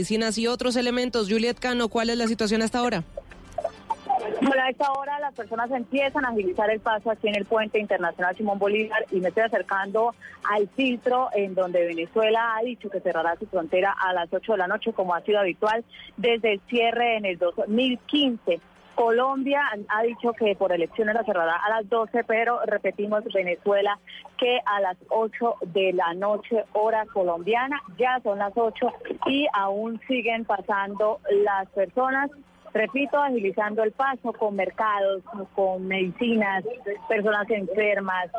medicinas y otros elementos. Juliet Cano, ¿cuál es la situación hasta ahora? Bueno, a esta hora las personas empiezan a agilizar el paso aquí en el puente internacional Simón Bolívar y me estoy acercando al filtro en donde Venezuela ha dicho que cerrará su frontera a las 8 de la noche como ha sido habitual desde el cierre en el 2015. Colombia ha dicho que por elecciones la cerrará a las 12, pero repetimos Venezuela que a las 8 de la noche hora colombiana, ya son las 8 y aún siguen pasando las personas repito, agilizando el paso con mercados, con medicinas, personas enfermas,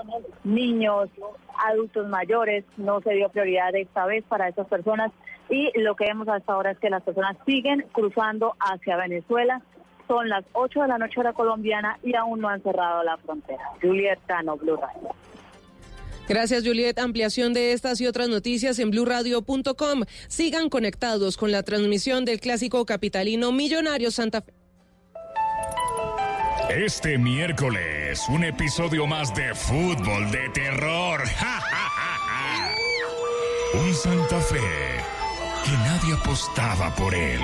niños, adultos mayores. No se dio prioridad esta vez para estas personas y lo que vemos hasta ahora es que las personas siguen cruzando hacia Venezuela. Son las 8 de la noche hora colombiana y aún no han cerrado la frontera. Juliet Cano, Blue Radio. Gracias, Juliet. Ampliación de estas y otras noticias en blurradio.com. Sigan conectados con la transmisión del clásico capitalino Millonario Santa Fe. Este miércoles, un episodio más de fútbol de terror. un Santa Fe que nadie apostaba por él.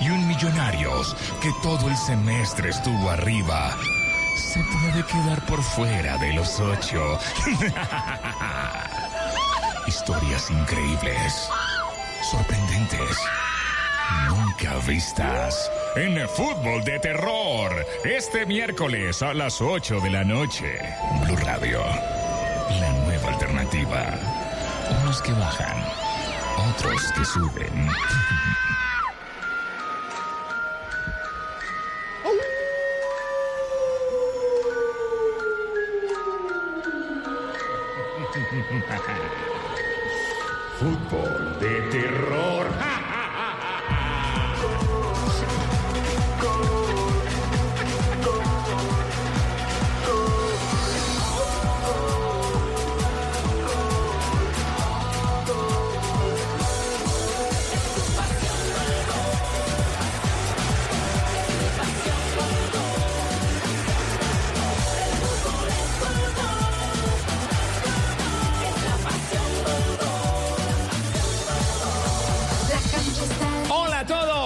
Y un Millonarios que todo el semestre estuvo arriba se puede quedar por fuera de los ocho. Historias increíbles, sorprendentes, nunca vistas. En el fútbol de terror, este miércoles a las 8 de la noche. Blue Radio, la nueva alternativa. Unos que bajan, otros que suben. Fútbol de terror. Hola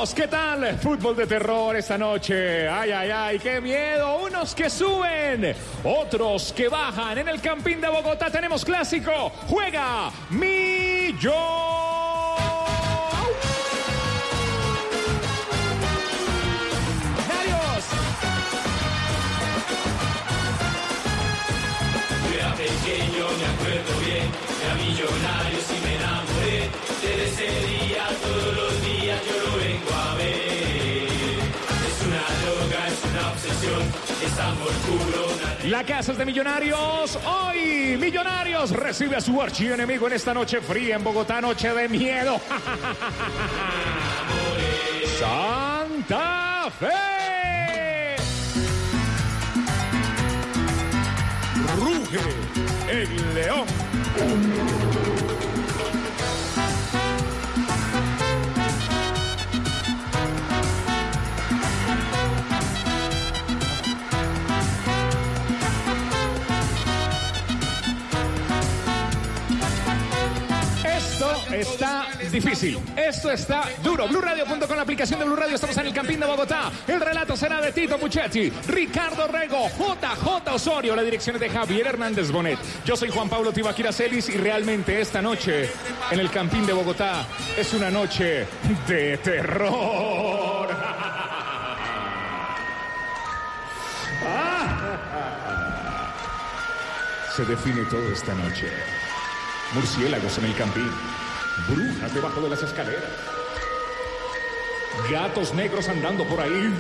a todos, ¿qué tal? Fútbol de terror esta noche. Ay, ay, ay, qué miedo. Unos que suben, otros que bajan. En el Campín de Bogotá tenemos clásico. Juega Millón. Pequeño, me acuerdo bien, era millonario si me enamoré. Desde ese día, todos los La casa es de Millonarios. Hoy Millonarios recibe a su archienemigo en esta noche fría en Bogotá, noche de miedo. Santa Fe. Ruge el león. Está difícil. Esto está duro. BlueRadio.com, la aplicación de Blue Radio. Estamos en el Campín de Bogotá. El relato será de Tito Puchetti, Ricardo Rego, JJ Osorio. La dirección es de Javier Hernández Bonet. Yo soy Juan Pablo Tibaquira Celis y realmente esta noche en el Campín de Bogotá es una noche de terror. Se define todo esta noche. Murciélagos en el campín. Brujas debajo de las escaleras. Gatos negros andando por ahí.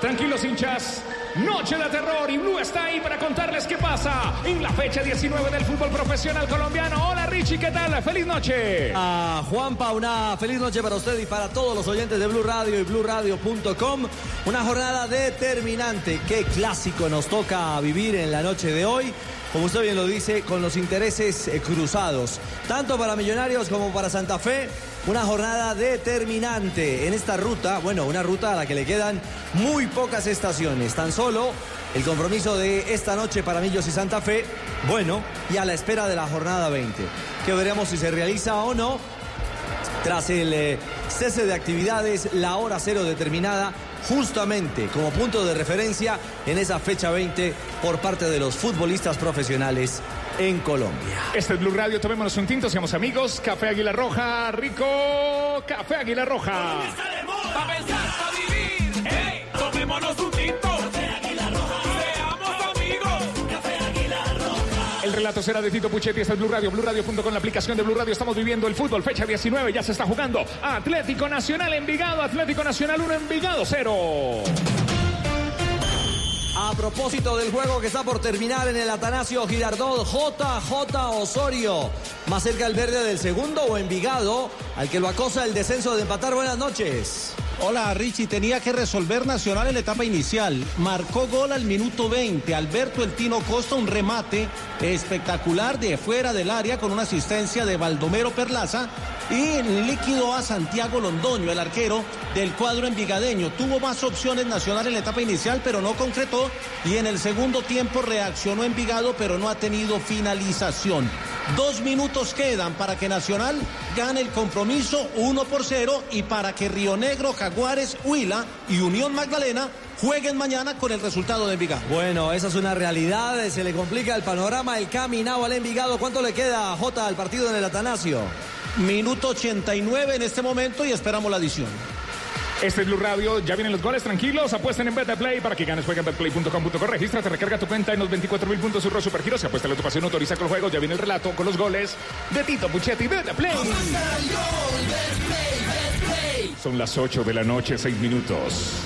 Tranquilos hinchas. Noche de terror y Blue está ahí para contarles qué pasa en la fecha 19 del fútbol profesional colombiano. Hola Richie, ¿qué tal? Feliz noche. A Juanpa, una feliz noche para usted y para todos los oyentes de Blue Radio y BlueRadio.com. Una jornada determinante. Qué clásico nos toca vivir en la noche de hoy. Como usted bien lo dice, con los intereses eh, cruzados. Tanto para Millonarios como para Santa Fe. Una jornada determinante en esta ruta. Bueno, una ruta a la que le quedan muy pocas estaciones. Tan solo el compromiso de esta noche para Millos y Santa Fe. Bueno, y a la espera de la jornada 20. Que veremos si se realiza o no tras el eh, cese de actividades, la hora cero determinada justamente como punto de referencia en esa fecha 20 por parte de los futbolistas profesionales en Colombia. Este es Blue Radio, tomémonos un tinto, seamos amigos. Café Águila Roja, rico. Café Águila Roja. Pa' pensar, pa' vivir. Hey, tomémonos un El relato será de Tito Puchetti, este es Blue Radio, Blue Radio la aplicación de Blue Radio. Estamos viviendo el fútbol, fecha 19, ya se está jugando. Atlético Nacional Envigado, Atlético Nacional 1, Envigado 0. A propósito del juego que está por terminar en el Atanasio Girardot, JJ Osorio. Más cerca el verde del segundo o Envigado, al que lo acosa el descenso de empatar. Buenas noches. Hola Richie, tenía que resolver Nacional en la etapa inicial. Marcó gol al minuto 20. Alberto El Tino Costa, un remate espectacular de fuera del área con una asistencia de Baldomero Perlaza. Y líquido a Santiago Londoño, el arquero del cuadro envigadeño. Tuvo más opciones Nacional en la etapa inicial, pero no concretó. Y en el segundo tiempo reaccionó Envigado, pero no ha tenido finalización. Dos minutos quedan para que Nacional gane el compromiso 1 por 0 y para que Río Negro, Jaguares, Huila y Unión Magdalena jueguen mañana con el resultado de Envigado. Bueno, esa es una realidad. Se le complica el panorama, el caminado al Envigado. ¿Cuánto le queda, J, al partido en el Atanasio? Minuto 89 en este momento y esperamos la adición. Este es Blue Radio, ya vienen los goles, tranquilos, apuesten en Betplay para que ganes, juega betplay.com.co, regístrate, recarga tu cuenta en los 24 mil puntos Surro Supergiros, se apuesta la tu pasión, autoriza con los juegos, ya viene el relato con los goles de Tito Puchetti, Betplay. Son las 8 de la noche, 6 minutos.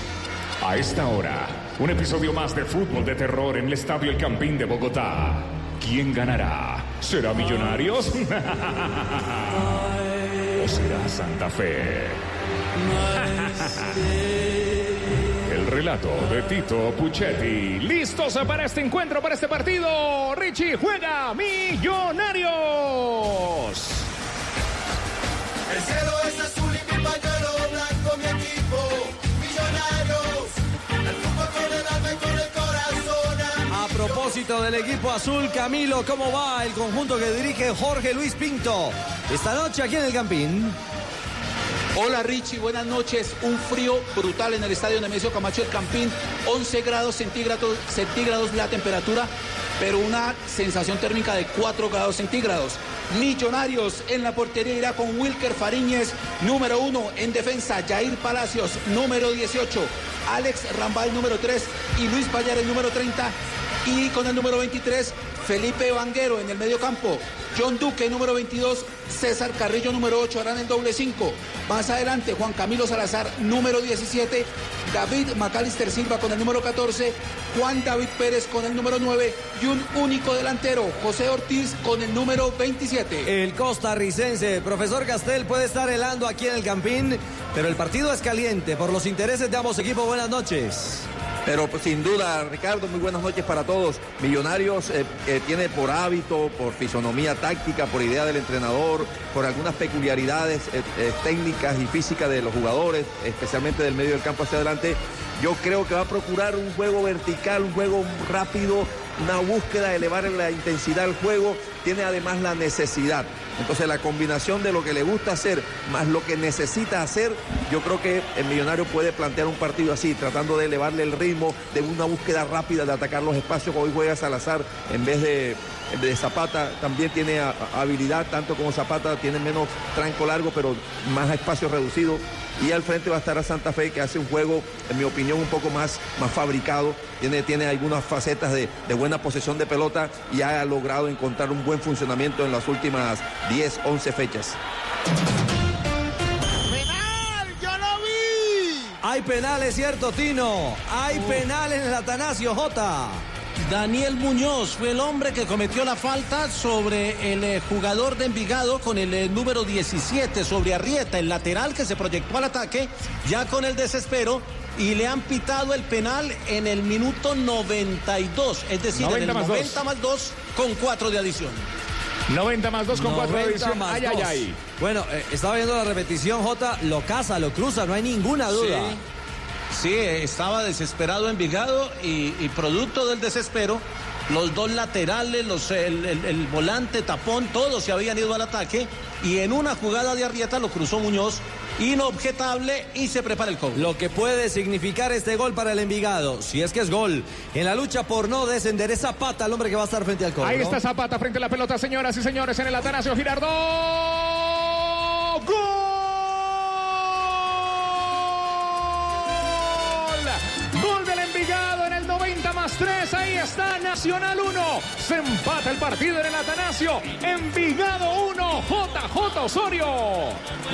A esta hora, un episodio más de fútbol de terror en el Estadio El Campín de Bogotá. ¿Quién ganará? ¿Será Millonarios? ¿O será Santa Fe? El relato de Tito Puchetti. ¿Listos para este encuentro, para este partido? Richie juega Millonarios. El cielo es azul propósito del equipo azul, Camilo, ¿cómo va el conjunto que dirige Jorge Luis Pinto? Esta noche aquí en el Campín. Hola Richie, buenas noches. Un frío brutal en el estadio Nemesio Camacho del Campín. 11 grados centígrados, centígrados la temperatura, pero una sensación térmica de 4 grados centígrados. Millonarios en la portería irá con Wilker Fariñez, número 1 en defensa. Jair Palacios, número 18. Alex Rambal, número 3. Y Luis Payares, número 30. Y con el número 23, Felipe Vanguero en el medio campo. John Duque, número 22. César Carrillo, número 8, harán el doble 5. Más adelante, Juan Camilo Salazar, número 17. David Macalister Silva con el número 14. Juan David Pérez con el número 9. Y un único delantero, José Ortiz con el número 27. El costarricense, profesor Castel, puede estar helando aquí en el Campín, pero el partido es caliente por los intereses de ambos equipos. Buenas noches. Pero pues, sin duda, Ricardo, muy buenas noches para todos. Millonarios eh, eh, tiene por hábito, por fisonomía táctica, por idea del entrenador, por algunas peculiaridades eh, técnicas y físicas de los jugadores, especialmente del medio del campo hacia adelante. Yo creo que va a procurar un juego vertical, un juego rápido, una búsqueda de elevar la intensidad del juego. Tiene además la necesidad. Entonces la combinación de lo que le gusta hacer más lo que necesita hacer, yo creo que el millonario puede plantear un partido así, tratando de elevarle el ritmo, de una búsqueda rápida de atacar los espacios. Hoy juega Salazar en vez de, Zapata, también tiene habilidad, tanto como Zapata, tiene menos tranco largo, pero más espacio reducido. Y al frente va a estar a Santa Fe, que hace un juego, en mi opinión, un poco más, más fabricado. Tiene, tiene algunas facetas de, de buena posesión de pelota y ha logrado encontrar un buen funcionamiento en las últimas 10, 11 fechas. ¡Yo lo vi! Hay penales, ¿cierto, Tino? Hay penales en el Atanasio, J. Daniel Muñoz fue el hombre que cometió la falta sobre el eh, jugador de Envigado con el eh, número 17, sobre Arrieta, el lateral que se proyectó al ataque, ya con el desespero, y le han pitado el penal en el minuto 92, es decir, 90 en el más dos. 90 más 2 con 4 de adición. 90 más 2 con 4 de 90 edición. más Ay, ay, ay. Bueno, eh, estaba viendo la repetición, J. Lo caza, lo cruza, no hay ninguna duda. Sí, eh, estaba desesperado Envigado y, y producto del desespero, los dos laterales, los, el, el- el volante, tapón, todos se habían ido al ataque y en una jugada de Arrieta lo cruzó Muñoz, inobjetable y se prepara el cobro. Lo que puede significar este gol para el Envigado, si es que es gol, en la lucha por no descender es Zapata, el hombre que va a estar frente al cobro. Ahí está Zapata frente a la pelota, señoras y señores, en el Atanasio Girardot. ¡Gol! 3. Ahí está Nacional 1. Se empata el partido en el Atanasio. Envigado 1. JJ Osorio.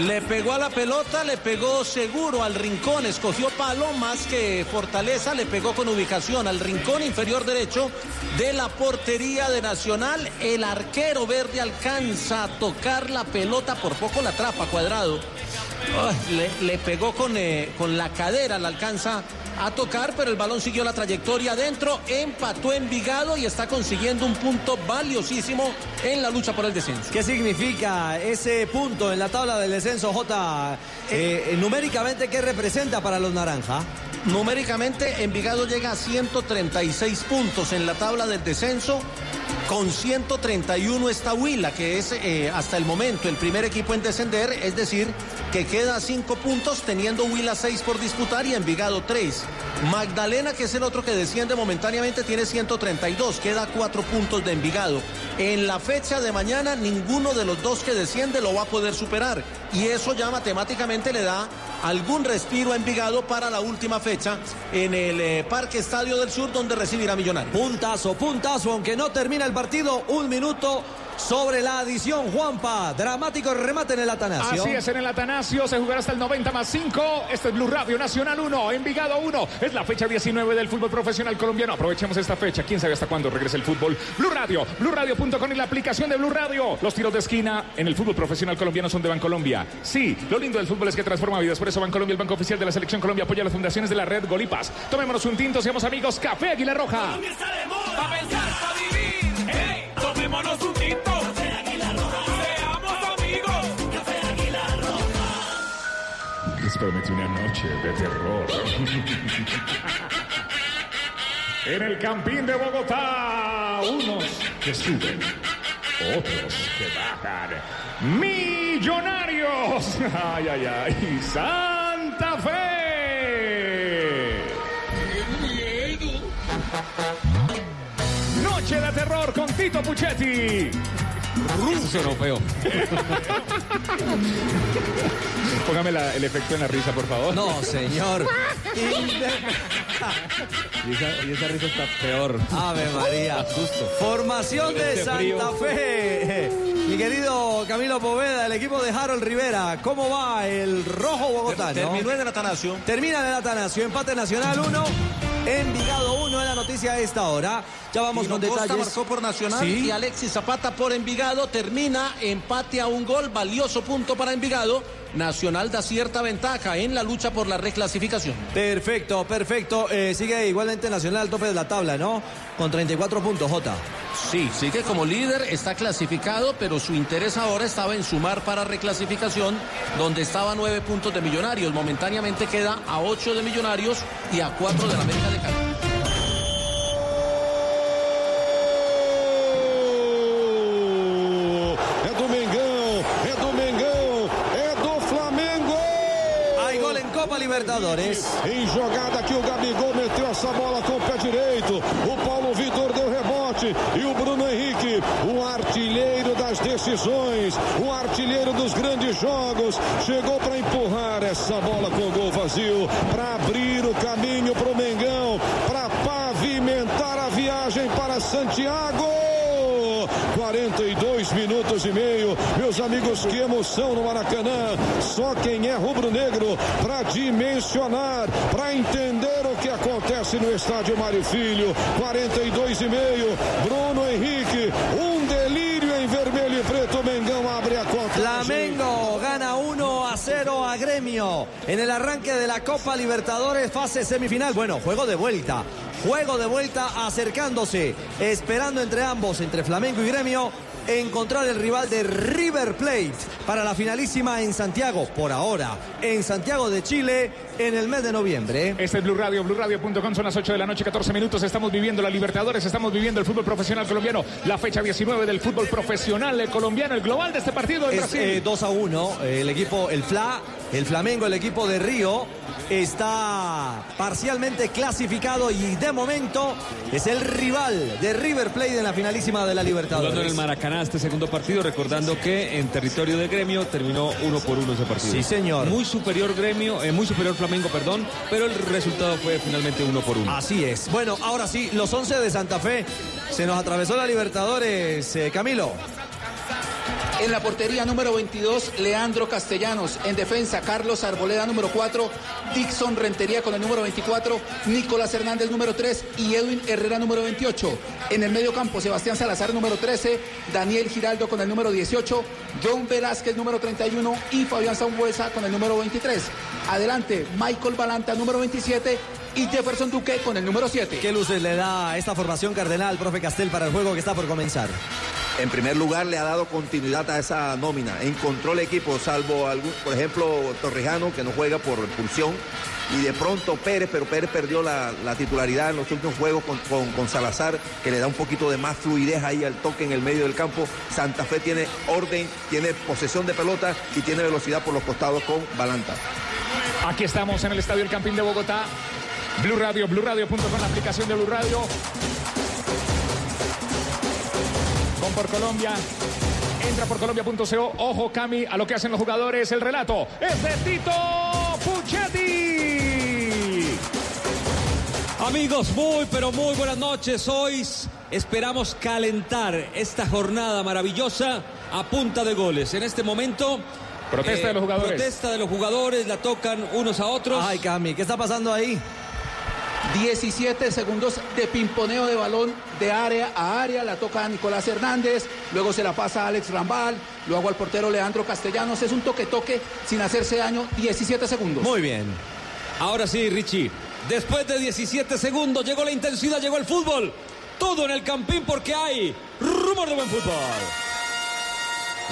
Le pegó a la pelota, le pegó seguro al rincón, escogió palo más que fortaleza, le pegó con ubicación al rincón inferior derecho de la portería de Nacional. El arquero verde alcanza a tocar la pelota, por poco la atrapa cuadrado. Le pegó con, eh, con la cadera, la alcanza a tocar, pero el balón siguió la trayectoria adentro, empató Envigado y está consiguiendo un punto valiosísimo en la lucha por el descenso. ¿Qué significa ese punto en la tabla del descenso, J? Eh, numéricamente, ¿qué representa para los naranja? Numéricamente, Envigado llega a 136 puntos en la tabla del descenso. Con 131 está Huila, que es eh, hasta el momento el primer equipo en descender, es decir, que queda a 5 puntos, teniendo Huila 6 por disputar y Envigado 3. Magdalena, que es el otro que desciende momentáneamente, tiene 132, queda a 4 puntos de Envigado. En la fecha de mañana, ninguno de los dos que desciende lo va a poder superar. Y eso ya matemáticamente le da algún respiro a Envigado para la última fecha en el eh, Parque Estadio del Sur, donde recibirá Millonarios. Puntazo, puntazo, aunque no termina el partido, un minuto sobre la adición, Juanpa. Dramático remate en el Atanasio. Así es, en el Atanasio se jugará hasta el 90 más 5. Este es Blue Radio Nacional 1, Envigado 1. Es la fecha 19 del fútbol profesional colombiano. Aprovechemos esta fecha. Quién sabe hasta cuándo regrese el fútbol. Blue Radio, BlueRadio.com y la aplicación de Blue Radio. Los tiros de esquina en el fútbol profesional colombiano son de Bancolombia. Sí, lo lindo del fútbol es que transforma vidas. Por eso Bancolombia, el banco oficial de la Selección Colombia, apoya las fundaciones de la red Golipas. Tomémonos un tinto, seamos amigos. Café Águila Roja. Colombia está de moda, pa' pensar, pa' vivir. Hey, tomémonos un Prometí una noche de terror. en el Campín de Bogotá, unos que suben, otros que bajan. Millonarios. Ay, ay, ay. Santa Fe. Noche de terror con Tito Puchetti. Ruso no feo. Póngame la- el efecto en la risa, por favor. No, señor. Y esa, y esa risa está peor. Ave María. Formación de Este frío. Santa Fe. Mi querido Camilo Poveda, el equipo de Harold Rivera. ¿Cómo va el rojo bogotano? Terminó en el Atanasio. Termina en el Atanasio. Empate Nacional 1. Envigado 1 es la noticia a esta hora. Ya vamos Tino con Costa detalles. marcó por Nacional Sí. y Alexis Zapata por Envigado. Termina empate a un gol, valioso punto para Envigado. Nacional da cierta ventaja en la lucha por la reclasificación. Perfecto, perfecto. Eh, sigue igualmente Nacional al tope de la tabla, ¿no? Con 34 puntos, Jota. Sí, sigue como líder, está clasificado, pero su interés ahora estaba en sumar para reclasificación, donde estaba a nueve puntos de Millonarios. Momentáneamente queda a ocho de Millonarios y a cuatro de la América de Cali. Em jogada aqui, o Gabigol meteu essa bola com o pé direito. O Paulo Vitor deu rebote. E o Bruno Henrique, o artilheiro das decisões, o artilheiro dos grandes jogos, chegou para empurrar essa bola com o gol vazio, para abrir o caminho para o Mengão, para pavimentar a viagem para Santiago. 42 minutos e meio. Amigos, que emoção no Maracanã. Só quem é rubro-negro para dimensionar, para entender o que acontece no estádio Mário Filho. 42 e meio. Bruno Henrique, um delírio em vermelho e preto. Mengão abre a conta. Flamengo gana 1 a 0 a Gremio en el arranque de la Copa Libertadores fase semifinal. Bueno, juego de vuelta. Juego de vuelta acercándose, esperando entre ambos, entre Flamengo y Gremio, encontrar el rival de River Plate para la finalísima en Santiago, por ahora, en Santiago de Chile, en el mes de noviembre. Este es Blue Radio, BlueRadio.com, son las 8 de la noche, 14 minutos. Estamos viviendo la Libertadores, estamos viviendo el fútbol profesional colombiano, la fecha 19 del fútbol profesional colombiano, el global de este partido en Es Brasil. eh, 2 a 1. El equipo, el FLA, el Flamengo, el equipo de Río, está parcialmente clasificado y de momento es el rival de River Plate en la finalísima de la Jugando en el Libertadores. Maracaná este segundo partido, recordando que en territorio de gremio terminó uno por uno ese partido. Sí, señor. Muy superior gremio, eh, muy superior Flamengo, perdón, pero el resultado fue finalmente uno por uno. Así es. Bueno, ahora sí, los 11 de Santa Fe. Se nos atravesó la Libertadores, eh, Camilo. En la portería número 22, Leandro Castellanos. En defensa, Carlos Arboleda número 4, Dixon Rentería con el número 24, Nicolás Hernández número 3 y Edwin Herrera número 28. En el medio campo, Sebastián Salazar número 13, Daniel Giraldo con el número 18, John Velázquez número 31 y Fabián Sambuesa con el número 23. Adelante, Michael Balanta número 27 y Jefferson Duque con el número 7. ¿Qué luces le da esta formación cardenal, profe Castel, para el juego que está por comenzar? En primer lugar, le ha dado continuidad a esa nómina. Encontró el equipo, salvo, por ejemplo, Torrejano, que no juega por expulsión. Y de pronto Pérez, pero Pérez perdió la, la titularidad en los últimos juegos con, con- con Salazar, que le da un poquito de más fluidez ahí al toque en el medio del campo. Santa Fe tiene orden, tiene posesión de pelota y tiene velocidad por los costados con Balanta. Aquí estamos en el Estadio El Campín de Bogotá. Blue Radio, BlueRadio.com, la aplicación de Blue Radio. Por Colombia. Entra por colombia.co. Ojo, Cami, a lo que hacen los jugadores. El relato es de Tito Puchetti. Amigos, muy pero muy buenas noches. Hoy esperamos calentar esta jornada maravillosa a punta de goles. En este momento. eh, Protesta de los jugadores. Protesta de los jugadores, la tocan unos a otros. Ay, Cami, ¿qué está pasando ahí? 17 segundos de pimponeo de balón de área a área, la toca Nicolás Hernández, luego se la pasa a Alex Rambal, luego al portero Leandro Castellanos, es un toque-toque sin hacerse daño, 17 segundos. Muy bien. Ahora sí, Richie. Después de 17 segundos llegó la intensidad, llegó el fútbol. Todo en el campín porque hay rumor de buen fútbol.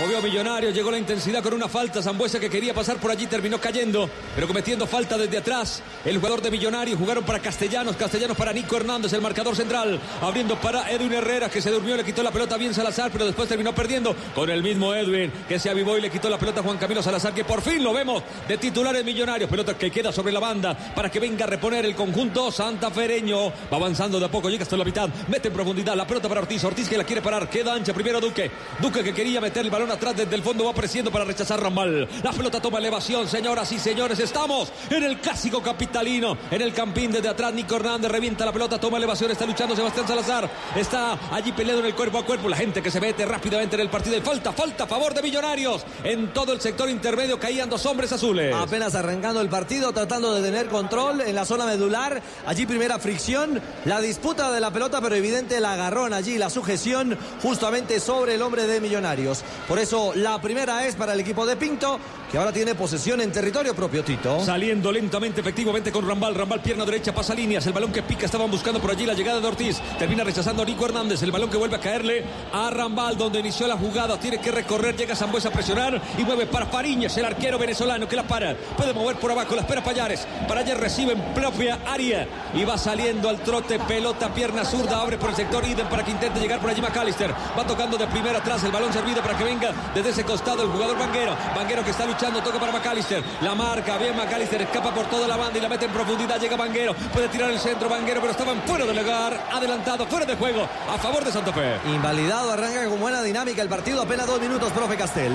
Movió Millonario, llegó la intensidad con una falta. Zambuesa que quería pasar por allí terminó cayendo, pero cometiendo falta desde atrás. El jugador de Millonario jugaron para Castellanos, Castellanos para Nico Hernández, el marcador central. Abriendo para Edwin Herrera que se durmió, le quitó la pelota bien Salazar, pero después terminó perdiendo con el mismo Edwin que se avivó y le quitó la pelota a Juan Camilo Salazar, que por fin lo vemos de titulares Millonarios. Pelota que queda sobre la banda para que venga a reponer el conjunto santafereño. Va avanzando de a poco, llega hasta la mitad, mete en profundidad la pelota para Ortiz. Ortiz que la quiere parar, queda ancha primero Duque. Duque que quería meter el balón atrás desde el fondo, va apareciendo para rechazar Rambal. La pelota toma elevación, señoras y señores. Estamos en el clásico capitalino, en el campín desde atrás. Nico Hernández revienta la pelota, toma elevación, está luchando Sebastián Salazar. Está allí peleando en el cuerpo a cuerpo. La gente que se mete rápidamente en el partido. Y falta, falta a favor de Millonarios. En todo el sector intermedio caían dos hombres azules. Apenas arrancando el partido, tratando de tener control en la zona medular. Allí primera fricción, la disputa de la pelota, pero evidente el agarrón allí, la sujeción justamente sobre el hombre de Millonarios. Por eso la primera es para el equipo de Pinto, que ahora tiene posesión en territorio propio, Tito. Saliendo lentamente, efectivamente con Rambal. Rambal, pierna derecha, pasa líneas. El balón que pica, estaban buscando por allí la llegada de Ortiz. Termina rechazando a Nico Hernández. El balón que vuelve a caerle a Rambal, donde inició la jugada. Tiene que recorrer, llega Zambuesa a presionar y mueve para Fariñas, el arquero venezolano que la para. Puede mover por abajo, la espera Payares. Payares recibe en propia área y va saliendo al trote. Pelota, pierna zurda, abre por el sector Iden para que intente llegar por allí McAllister. Va tocando de primera atrás el balón servido para que venga desde ese costado el jugador Vanguero. Vanguero que está luchando, toca para McAllister. La marca, bien McAllister, escapa por toda la banda y la mete en profundidad. Llega Vanguero, puede tirar el centro Vanguero, pero estaban fuera del lugar, adelantado, fuera de juego, a favor de Santa Fe. Invalidado, arranca con buena dinámica el partido, apenas dos minutos, profe Castel.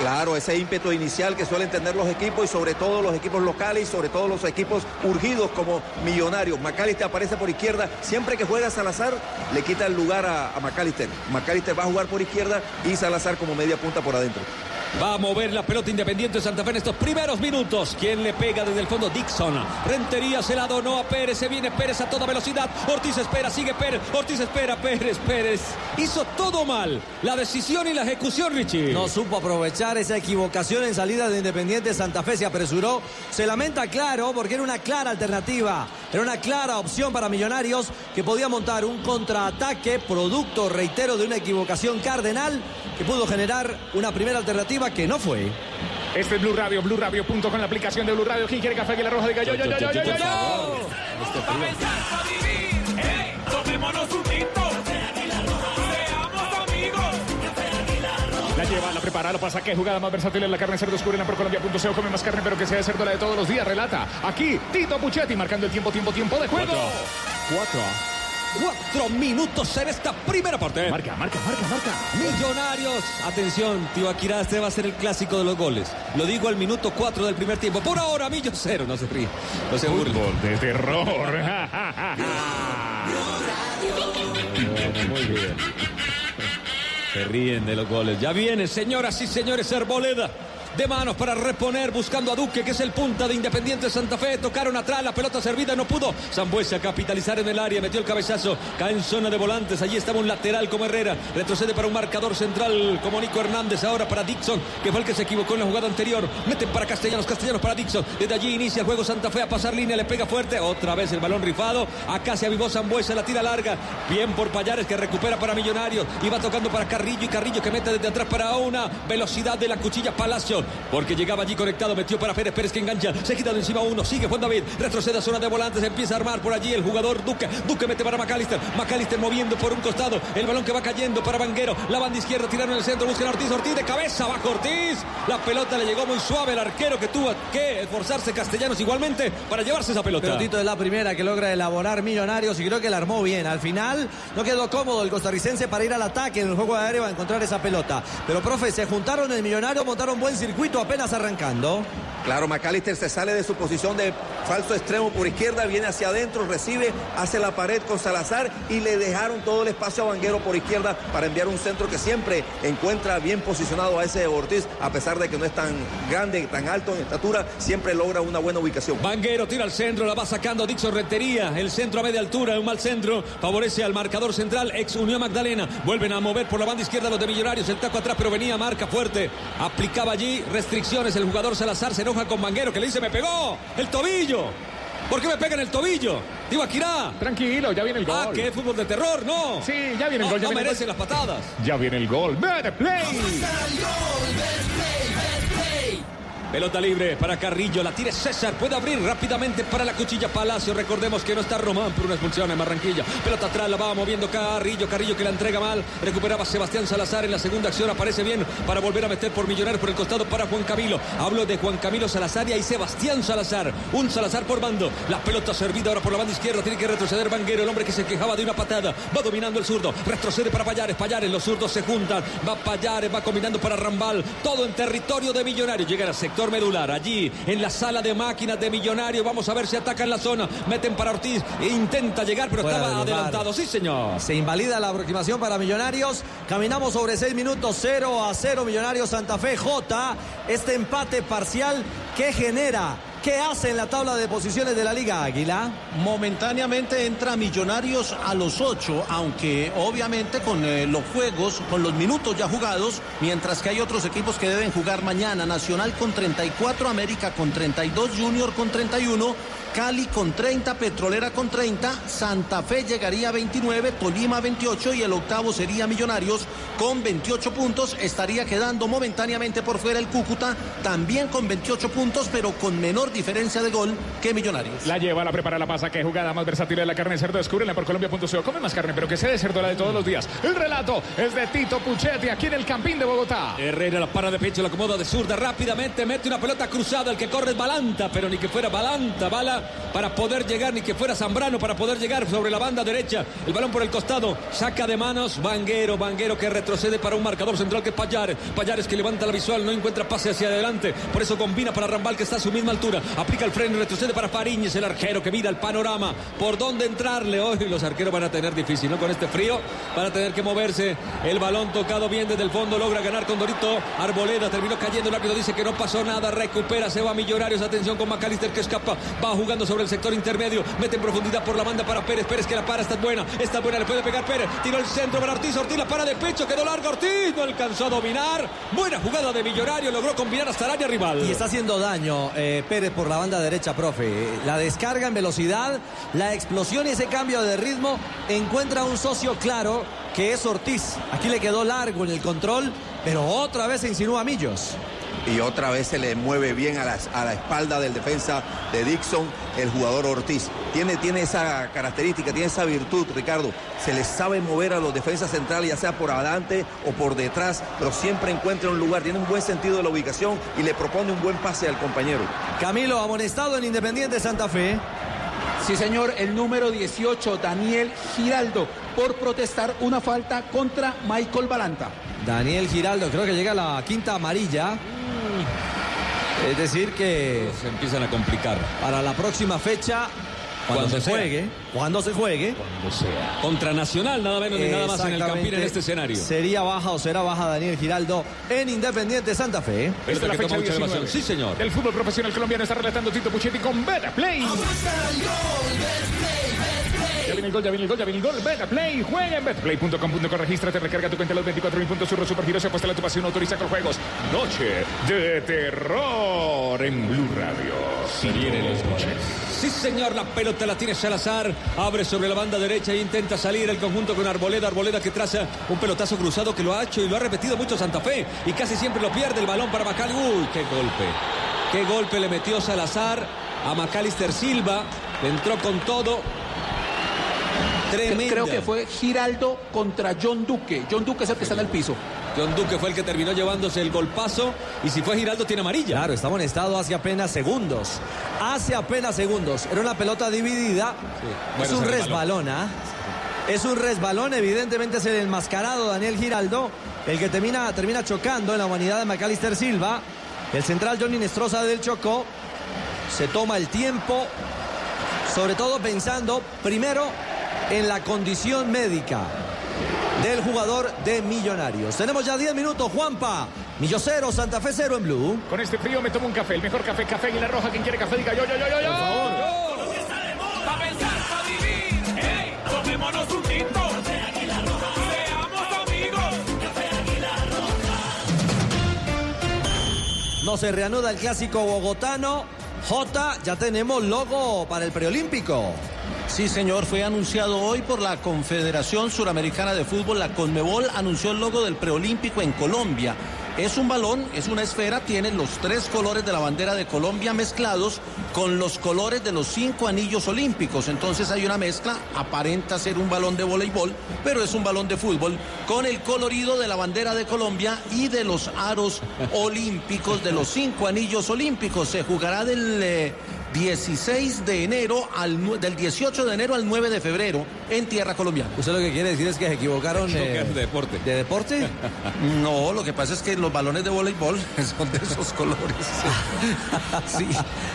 Claro, ese ímpetu inicial que suelen tener los equipos y sobre todo los equipos locales y sobre todo los equipos urgidos como millonarios. McAllister aparece por izquierda. Siempre que juega Salazar, le quita el lugar a, a McAllister. McAllister va a jugar por izquierda y Salazar como media punta por adentro. Va a mover la pelota independiente de Santa Fe en estos primeros minutos. ¿Quién le pega desde el fondo? Dixon. Rentería se la donó a Pérez. Se viene Pérez a toda velocidad. Ortiz espera, sigue Pérez. Ortiz espera, Pérez, Pérez. Hizo todo mal. La decisión y la ejecución, Richie. No supo aprovechar esa equivocación en salida de Independiente Santa Fe, se apresuró. Se lamenta, claro, porque era una clara alternativa Era una clara opción para Millonarios que podía montar un contraataque producto, reitero, de una equivocación cardenal que pudo generar una primera alternativa que no fue. Este es Blue Radio, Blue Radio punto con la aplicación de Blue Radio. ¿Quién quiere café que la roja diga yo, yo, yo, yo, yo, yo, yo? Tomémonos un lleva, la prepara, lo pasa que jugada más versátil en la carne cerdo descubre en Colombia.co. Come más carne, pero que sea de cerdo la de todos los días. Relata aquí Tito Puchetti marcando el tiempo, tiempo, tiempo de juego. Cuatro. Cuatro minutos en esta primera parte. Marca, marca, marca, marca. Millonarios. Atención, Tibaquirá, este va a ser el clásico de los goles. Lo digo al minuto cuatro del primer tiempo. Por ahora, Millo cero. No se ríe. No se burle. Fútbol de terror. Muy bien. Se ríen de los goles. Ya viene, señoras y señores, Arboleda. De manos para reponer, buscando a Duque, que es el punta de Independiente Santa Fe. Tocaron atrás, la pelota servida, no pudo. Zambuesa a capitalizar en el área, metió el cabezazo, cae en zona de volantes. Allí estaba un lateral como Herrera. Retrocede para un marcador central como Nico Hernández. Ahora para Dixon, que fue el que se equivocó en la jugada anterior. Meten para Castellanos, Castellanos para Dixon. Desde allí inicia el juego Santa Fe a pasar línea, le pega fuerte. Otra vez el balón rifado. Acá se avivó Zambuesa, la tira larga. Bien por Payares que recupera para Millonarios. Y va tocando para Carrillo y Carrillo que mete desde atrás para una velocidad de la cuchilla Palacio. Porque llegaba allí conectado, metió para Pérez Pérez que engancha. Se quita de encima uno, sigue Juan David. Retrocede a zona de volantes, empieza a armar por allí el jugador Duque. Duque mete para McAllister. McAllister moviendo por un costado. El balón que va cayendo para Vanguero. La banda izquierda tiraron en el centro, buscan a Ortiz. Ortiz de cabeza, bajo Ortiz. La pelota le llegó muy suave al arquero que tuvo que esforzarse Castellanos igualmente para llevarse esa pelota. Pelotito de la primera que logra elaborar Millonarios y creo que la armó bien. Al final no quedó cómodo el costarricense para ir al ataque en el juego aéreo a encontrar esa pelota. Pero, profe, se juntaron el Millonario, montaron buen circuito apenas arrancando. Claro, McAllister se sale de su posición de falso extremo por izquierda, viene hacia adentro, recibe, hace la pared con Salazar y le dejaron todo el espacio a Vanguero por izquierda para enviar un centro que siempre encuentra bien posicionado a ese Ortiz, a pesar de que no es tan grande, tan alto en estatura, siempre logra una buena ubicación. Vanguero tira al centro, la va sacando Dixon Rentería. El centro a media altura, un mal centro. Favorece al marcador central, ex Unión Magdalena. Vuelven a mover por la banda izquierda los de Millonarios. El taco atrás, pero venía marca fuerte. Aplicaba allí restricciones. El jugador Salazar se enoja con Vanguero que le dice: Me pegó el tobillo. ¿Por qué me pega en el tobillo? Digo, Akira. Tranquilo, ya viene el gol. Ah, que es fútbol de terror, no. Sí, ya viene el No, gol. Ya no viene el merecen gol. las patadas. Ya viene el gol. ¡Better play! Pelota libre para Carrillo, la tira César, puede abrir rápidamente para la cuchilla Palacio. Recordemos que no está Román por una expulsión en Barranquilla. Pelota atrás, la va moviendo Carrillo, Carrillo que la entrega mal. Recuperaba Sebastián Salazar en la segunda acción, aparece bien para volver a meter por Millonarios por el costado para Juan Camilo. Hablo de Juan Camilo Salazar y ahí Sebastián Salazar. Un Salazar por bando. La pelota servida ahora por la banda izquierda, tiene que retroceder Vanguero, el hombre que se quejaba de una patada. Va dominando el zurdo, retrocede para Payares, Payares, los zurdos se juntan. Va Payares, va combinando para Rambal. Todo en territorio de Millonarios. Llega al sector medular, allí en la sala de máquinas de Millonarios. Vamos a ver si atacan la zona. Meten para Ortiz, e intenta llegar, pero Fuera estaba adelantado. Sí, señor. Se invalida la aproximación para Millonarios. Caminamos sobre seis minutos, 0 a 0. Millonarios Santa Fe J. Este empate parcial que genera, ¿qué hace en la tabla de posiciones de la Liga Águila? Momentáneamente entra Millonarios a los ocho, aunque obviamente con eh, los juegos, con los minutos ya jugados, mientras que hay otros equipos que deben jugar mañana. Nacional con 34, América con 32, Junior con 31. Cali con 30, Petrolera con 30, Santa Fe llegaría a 29, Tolima 28 y el octavo sería Millonarios con 28 puntos. Estaría quedando momentáneamente por fuera el Cúcuta, también con 28 puntos, pero con menor diferencia de gol que Millonarios. La lleva, la prepara, la pasa. Que jugada más versátil de la carne de cerdo. Descúbrela por Colombia.co. Come más carne, pero que sea de cerdo la de todos los días. El relato es de Tito Puchetti aquí en el Campín de Bogotá. Herrera la para de pecho, la acomoda de zurda rápidamente, mete una pelota cruzada, el que corre es Balanta, pero ni que fuera Balanta, bala para poder llegar, ni que fuera Zambrano para poder llegar sobre la banda derecha, el balón por el costado, saca de manos, Vanguero, Vanguero que retrocede para un marcador central que es Payares, Payares que levanta la visual, no encuentra pase hacia adelante, por eso combina para Rambal que está a su misma altura, aplica el freno y retrocede para Fariñez, el arquero que mira el panorama, por dónde entrarle, hoy los arqueros van a tener difícil, ¿no? Con este frío, van a tener que moverse, el balón tocado bien desde el fondo, logra ganar con Dorito, Arboleda terminó cayendo, árbitro dice que no pasó nada, recupera, se va a Millonarios, atención con Macalister que escapa, va a jugar jugando sobre el sector intermedio. Mete en profundidad por la banda para Pérez. Pérez que la para, está buena. Está buena, le puede pegar Pérez. Tiró el centro para Ortiz. Ortiz la para de pecho. Quedó largo Ortiz. No alcanzó a dominar. Buena jugada de Millonario. Logró combinar hasta el área rival. Y está haciendo daño eh, Pérez por la banda derecha, profe. La descarga en velocidad, la explosión y ese cambio de ritmo encuentra un socio claro que es Ortiz. Aquí le quedó largo en el control, pero otra vez se insinúa Millos. Y otra vez se le mueve bien a la, a la espalda del defensa de Dixon, el jugador Ortiz. Tiene, tiene esa característica, tiene esa virtud, Ricardo. Se le sabe mover a los defensas centrales, ya sea por adelante o por detrás, pero siempre encuentra un lugar, tiene un buen sentido de la ubicación y le propone un buen pase al compañero. Camilo amonestado en Independiente Santa Fe. Sí, señor, el número 18, Daniel Giraldo, por protestar una falta contra Michael Balanta. Daniel Giraldo, creo que llega a la quinta amarilla. Es decir que Se empiezan a complicar. para la próxima fecha, cuando, Cuando se sea. juegue, cuando se juegue, Contra Nacional, nada menos ni nada más en el Campín en este escenario. Sería baja o será baja Daniel Giraldo en Independiente Santa Fe. Esta es la fecha mucha 19. elevación. Sí, señor. El fútbol profesional colombiano está relatando Tito Puchetti con Beta Play. Ya viene el gol, ya viene el gol, ya viene el gol. Beta Play, juega en betplay.com.co, regístrate, recarga tu cuenta los 24 mil puntos, surro supergiros, apuesta la tu pasión, autoriza con juegos. Noche de terror en Blue Radio. Se vienen los goles. Sí, señor, la pelota la tiene Salazar. Abre sobre la banda derecha e intenta salir el conjunto con Arboleda. Arboleda que traza un pelotazo cruzado que lo ha hecho y lo ha repetido mucho Santa Fe. Y casi siempre lo pierde el balón para Macal. Uy, qué golpe. Qué golpe le metió Salazar a Macalister Silva. Le entró con todo. Tremenda. Creo que fue Giraldo contra John Duque. John Duque es el que está en el piso. John Duque fue el que terminó llevándose el golpazo. Y si fue Giraldo, tiene amarilla. Claro, está amonestado hace apenas segundos. Hace apenas segundos. Era una pelota dividida. Bueno, es un resbalón, ¿ah? Es un resbalón, evidentemente es el enmascarado Daniel Giraldo, el que termina, termina chocando en la humanidad de Macalister Silva. El central Johnny Nestroza del Chocó se toma el tiempo, sobre todo pensando primero en la condición médica del jugador de Millonarios. Tenemos ya 10 minutos, Juanpa. Millo cero, Santa Fe cero en Blue. Con este frío me tomo un café, el mejor café, café Águila Roja. Quien quiere café, diga yo, yo, yo, yo, yo. Por favor. No se reanuda el clásico bogotano. J, ya tenemos logo para el preolímpico. Sí, señor, fue anunciado hoy por la Confederación Suramericana de Fútbol. La Conmebol anunció el logo del preolímpico en Colombia. Es un balón, es una esfera, tiene los tres colores de la bandera de Colombia mezclados con los colores de los cinco anillos olímpicos. Entonces hay una mezcla, aparenta ser un balón de voleibol, pero es un balón de fútbol con el colorido de la bandera de Colombia y de los aros olímpicos, de los cinco anillos olímpicos. Se jugará del... eh, 16 de enero al del 18 de enero al 9 de febrero en tierra colombiana. Usted lo que quiere decir es que se equivocaron eh, de deporte. ¿De deporte? No, lo que pasa es que los balones de voleibol son de esos colores. Sí,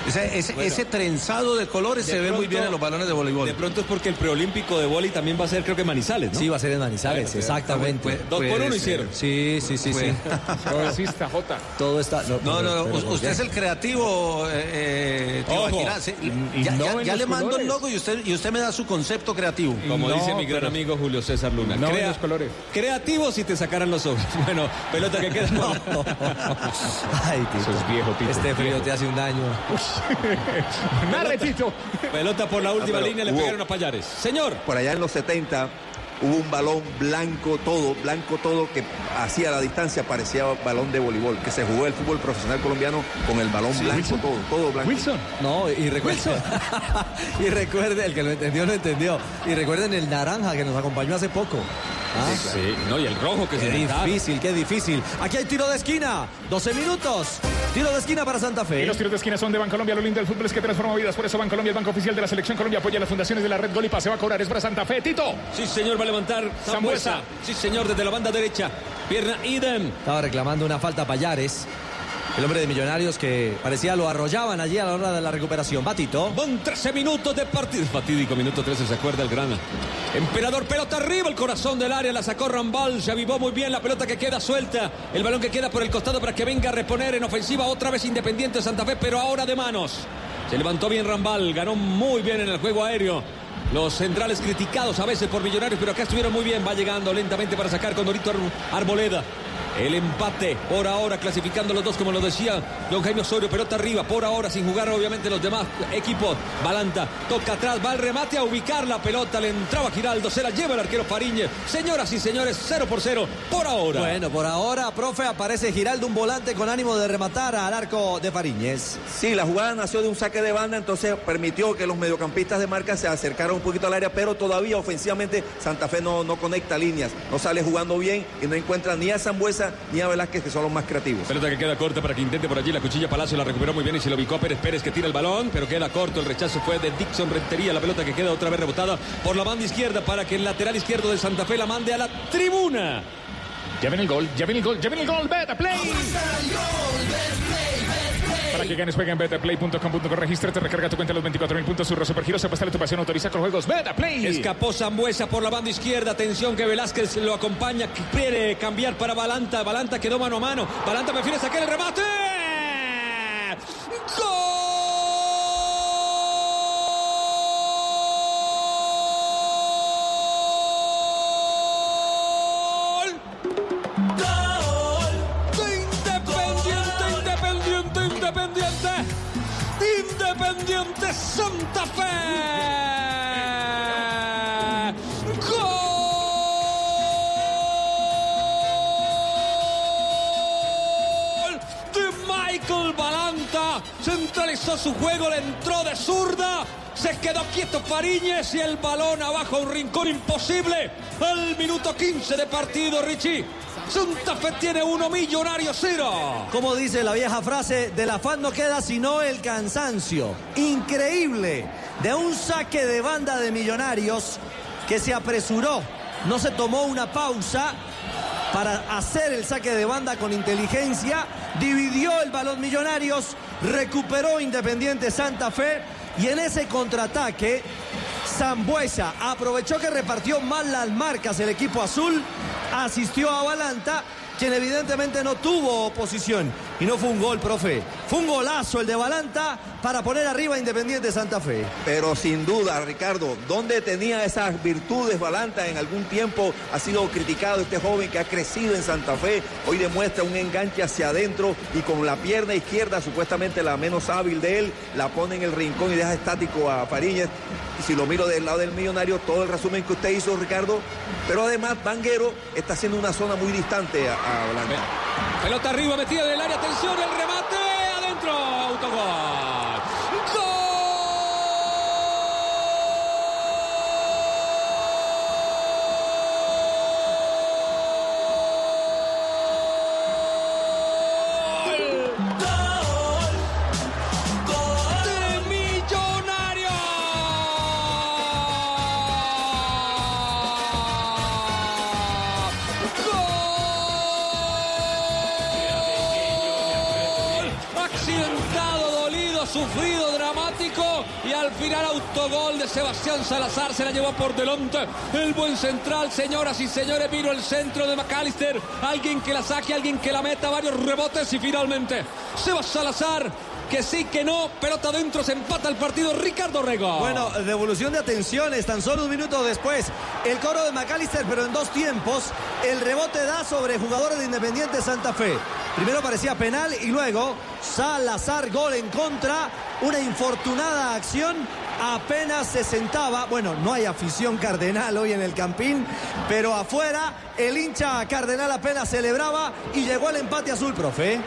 ese, ese- ese trenzado de colores se ve muy bien en los balones de voleibol. De pronto es porque el preolímpico de vóley también va a ser, creo que Manizales, ¿no? Sí, va a ser en Manizales, Bueno, exactamente. puede- Dos por uno hicieron. Sí, sí, sí, sí. Jota. Todo está. No, no, no, pero us- ¿por usted qué? es el creativo, eh, eh, Ojo. Y ya no ya- en ya los le mando colores. el logo y usted, y usted me da su concepto creativo. Como No, dice mi gran pero- amigo Julio César Luna. No en los colores. Creativo si te sacaran los ojos. Bueno, pelota que queda. Ay, Tito. Eso es viejo, Tito. Este frío te hace un daño. Narre, Tito. pelota por la última pero línea, le hubo- pegaron a Payares. Señor. Por allá en los 70 hubo un balón blanco todo, blanco todo, que hacía la distancia parecía balón de voleibol, que se jugó el fútbol profesional colombiano con el balón blanco Wilson. todo, todo blanco. Wilson. No, y recuerde, y recuerde, el que lo entendió, lo entendió. Y recuerden el naranja que nos acompañó hace poco. Ah, Sí, no, y el rojo que Qué se difícil, qué difícil. Aquí hay tiro de esquina. 12 minutos. Tiro de esquina para Santa Y Fe. los tiros de esquina son de Bancolombia. Lo lindo del fútbol es que transforma vidas. Por eso Bancolombia, el banco oficial de la selección Colombia, apoya las fundaciones de la red Gol y Pase. Va a cobrar. Es para Santa Fe. Tito. Sí, señor, va a levantar. Zambuesa. Sí, señor, desde la banda derecha. Pierna idem. Estaba reclamando una falta a Payares. El hombre de Millonarios que parecía lo arrollaban allí a la hora de la recuperación. Batito. Van 13 minutos de partido. Fatídico, minuto 13, se acuerda el gran emperador. Pelota arriba, el corazón del área. La sacó Rambal. Se avivó muy bien la pelota que queda suelta. El balón que queda por el costado para que venga a reponer en ofensiva otra vez Independiente Santa Fe, pero ahora de manos. Se levantó bien Rambal, ganó muy bien en el juego aéreo. Los centrales criticados a veces por Millonarios, pero acá estuvieron muy bien. Va llegando lentamente para sacar con Dorito Ar- Arboleda. El empate por ahora, clasificando los dos, como lo decía don Jaime Osorio, pelota arriba, por ahora, sin jugar obviamente los demás equipos. Balanta toca atrás, va al remate a ubicar la pelota, le entraba Giraldo, se la lleva el arquero Fariñez. Señoras y señores, 0 por 0 por ahora. Bueno, por ahora, profe, aparece Giraldo, un volante con ánimo de rematar al arco de Fariñez. Sí, la jugada nació de un saque de banda, entonces permitió que los mediocampistas de marca se acercaran un poquito al área, pero todavía ofensivamente Santa Fe no, no conecta líneas, no sale jugando bien y no encuentra ni a Zambuesa ni a Velázquez, que son los más creativos. Pelota que queda corta para que intente por allí la cuchilla Palacio la recuperó muy bien y se lo ubicó a Pérez Pérez que tira el balón, pero queda corto. El rechazo fue de Dixon Rentería. La pelota que queda otra vez rebotada por la banda izquierda para que el lateral izquierdo de Santa Fe la mande a la tribuna. Ya viene el gol, ya viene el gol, ya viene el gol, Beta Play. Para que ganes, juega en betaplay.com.co, regístrate, recarga tu cuenta los 24 mil puntos, surro supergiros, apuesta tu pasión, autoriza con juegos Beta Play. Escapó Zambuesa por la banda izquierda. Atención que Velázquez lo acompaña. Quiere cambiar para Balanta. Balanta quedó mano a mano. Balanta prefiere sacar el remate. Su juego, le entró de zurda. Se quedó quieto Fariñez y el balón abajo un rincón imposible. Al minuto 15 de partido, Richie. Santa Fe tiene uno, millonario cero. Como dice la vieja frase, del afán no queda sino el cansancio. Increíble. De un saque de banda de millonarios que se apresuró, no se tomó una pausa para hacer el saque de banda con inteligencia, dividió el balón millonarios, recuperó Independiente Santa Fe y en ese contraataque Zambuesa aprovechó que repartió mal las marcas el equipo azul, asistió a Balanta, quien evidentemente no tuvo oposición. Y no fue un gol, profe. Fue un golazo el de Balanta para poner arriba Independiente Santa Fe. Pero sin duda, Ricardo, ¿dónde tenía esas virtudes Balanta? En algún tiempo ha sido criticado este joven que ha crecido en Santa Fe. Hoy demuestra un enganche hacia adentro y con la pierna izquierda, supuestamente la menos hábil de él, la pone en el rincón y deja estático a Fariñez. Y si lo miro del lado del millonario, todo el resumen que usted hizo, Ricardo. Pero además, Vanguero está haciendo una zona muy distante a, a Balanta. Pelota arriba, metida del área, atención, el remate, adentro, autogol. Salazar se la llevó por delante. El buen central, señoras y señores, vino el centro de McAllister. Alguien que la saque, alguien que la meta, varios rebotes y finalmente Sebas Salazar. Que sí, que no, pelota adentro, se empata el partido Ricardo Rego. Bueno, devolución de atenciones, tan solo un minuto después. El coro de McAllister, pero en dos tiempos. El rebote da sobre jugadores de Independiente Santa Fe. Primero parecía penal y luego Salazar, gol en contra. Una infortunada acción. Apenas se sentaba. Bueno, no hay afición cardenal hoy en el Campín, pero afuera el hincha cardenal apenas celebraba y llegó al empate azul, profe.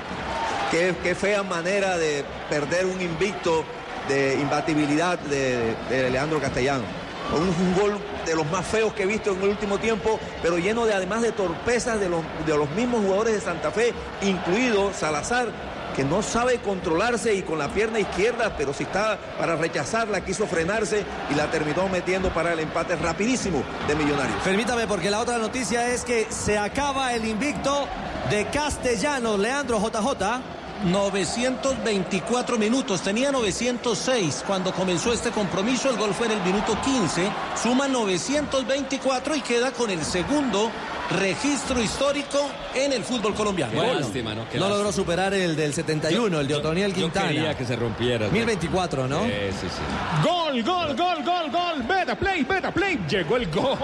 Qué, fea manera de perder un invicto de imbatibilidad de, de Leandro Castellano. Un, un gol de los más feos que he visto en el último tiempo, pero lleno de además de torpezas de los, de los mismos jugadores de Santa Fe, incluido Salazar, que no sabe controlarse y con la pierna izquierda, pero si está para rechazarla, quiso frenarse y la terminó metiendo para el empate rapidísimo de Millonarios. Permítame, porque la otra noticia es que se acaba el invicto de Castellanos, Leandro JJ. 924 minutos, tenía 906 cuando comenzó este compromiso, el gol fue en el minuto 15, suma 924 y queda con el segundo registro histórico en el fútbol colombiano. Qué lástima, ¿no? Qué no lástima. logró superar el del 71, el de Otoniel Yo Quintana. quería que se rompiera. 1024, ¿no? Sí, sí, sí. Gol, gol, gol, gol, gol. Beta play, beta play. Llegó el gol.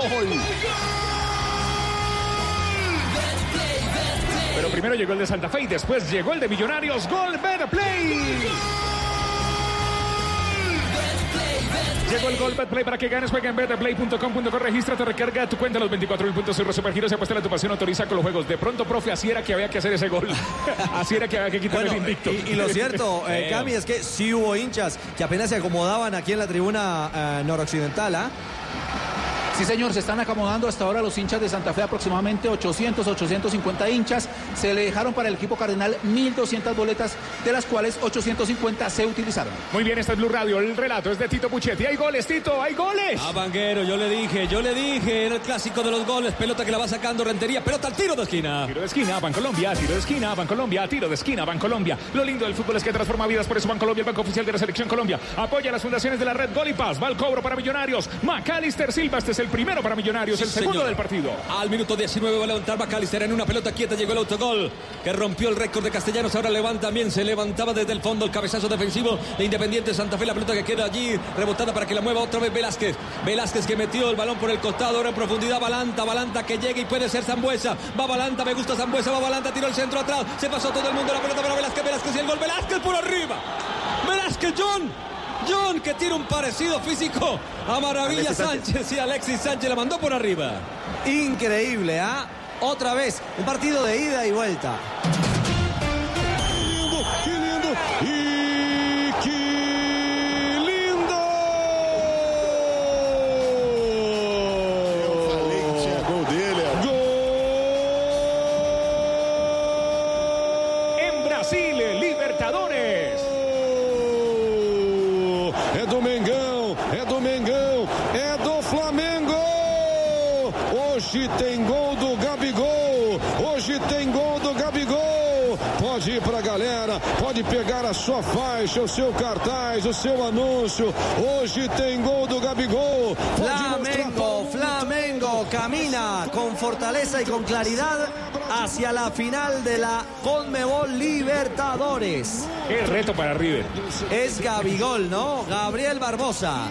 Pero primero llegó el de Santa Fe y después llegó el de Millonarios. Gol, beta play. Llegó el gol Betplay para que ganes. Juega en betplay.com.co. Regístrate, recarga tu cuenta los 24 mil puntos y supergiros. Se apuesta la tu pasión, autoriza con los juegos. De pronto, profe, así era que había que hacer ese gol. así era que había que quitar Bueno, el invicto. y, y lo cierto, eh. Cami, es que sí hubo hinchas que apenas se acomodaban aquí en la tribuna eh, noroccidental, ¿ah? Sí, señor, se están acomodando hasta ahora los hinchas de Santa Fe, aproximadamente 800, 850 hinchas. Se le dejaron para el equipo cardenal 1.200 boletas, de las cuales 850 se utilizaron. Muy bien, este es Blue Radio. El relato es de Tito Puchetti. Hay goles, Tito, hay goles. Ah, Vanguero, yo le dije, yo le dije, era el clásico de los goles, pelota que la va sacando Rentería, pelota al tiro de esquina. Tiro de esquina, Bancolombia, tiro de esquina, Bancolombia, tiro de esquina, Bancolombia. Lo lindo del fútbol es que transforma vidas, por eso Bancolombia, el banco oficial de la Selección Colombia. Apoya las fundaciones de la red Gol y Paz. Va al cobro para Millonarios. Macalister Silva, este es el primero para Millonarios, el segundo señor. del partido. Al minuto 19 va a levantar Macalister en una pelota quieta. Llegó el autogol que rompió el récord de Castellanos. Ahora levanta también. Se levantaba desde el fondo el cabezazo defensivo de Independiente Santa Fe. La pelota que queda allí rebotada para que la mueva otra vez Velázquez. Velázquez que metió el balón por el costado. Ahora en profundidad. Balanta, Balanta que llega y puede ser Zambuesa. Va Balanta, me gusta Zambuesa. Va Balanta, tiró el centro atrás. Se pasó todo el mundo. La pelota para Velázquez. Velázquez y el gol. Velázquez por arriba. Velázquez, John. John que tiene un parecido físico a Maravilla Alexis Sánchez. Sánchez y Alexis Sánchez la mandó por arriba. Increíble, ¿ah? Otra vez, un partido de ida y vuelta. Sua faixa, o seu cartaz, o seu anúncio. Hoje tem gol do Gabigol! Flamengo, Flamengo camina con fortaleza y con claridad hacia la final de la Conmebol Libertadores. Qué reto para River. Es Gabigol, ¿no? Gabriel Barbosa.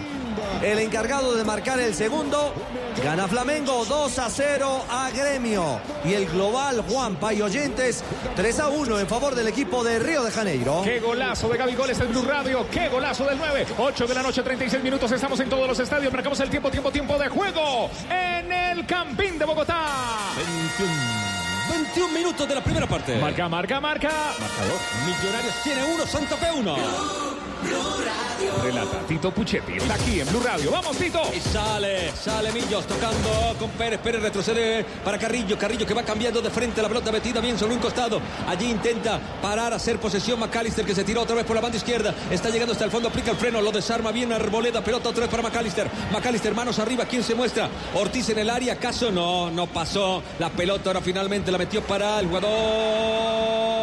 El encargado de marcar el segundo. Gana Flamengo 2 a 0 a Gremio. Y el global Juan Pay Oyentes 3 a 1 en favor del equipo de Río de Janeiro. Qué golazo de Gaby Goles en Blue Radio. Qué golazo del 9. 8 de la noche, 36 minutos. Estamos en todos los estadios. Marcamos el tiempo, tiempo, tiempo de juego en el Campín de Bogotá. 21, 21 minutos de la primera parte. Marca, marca, marca. Marcador. Millonarios tiene uno, Santa Fe uno. Relata Tito Puchetti. Está aquí en Blue Radio. Vamos, Tito. Y sale, sale Millos tocando con Pérez. Pérez retrocede para Carrillo. Carrillo que va cambiando de frente. La pelota metida bien sobre un costado. Allí intenta parar, hacer posesión. McAllister que se tiró otra vez por la banda izquierda. Está llegando hasta el fondo, aplica el freno, lo desarma bien Arboleda. Pelota otra vez para McAllister. McAllister, manos arriba. ¿Quién se muestra? Ortiz en el área. ¿Acaso? No, no pasó. La pelota ahora finalmente la metió para el jugador.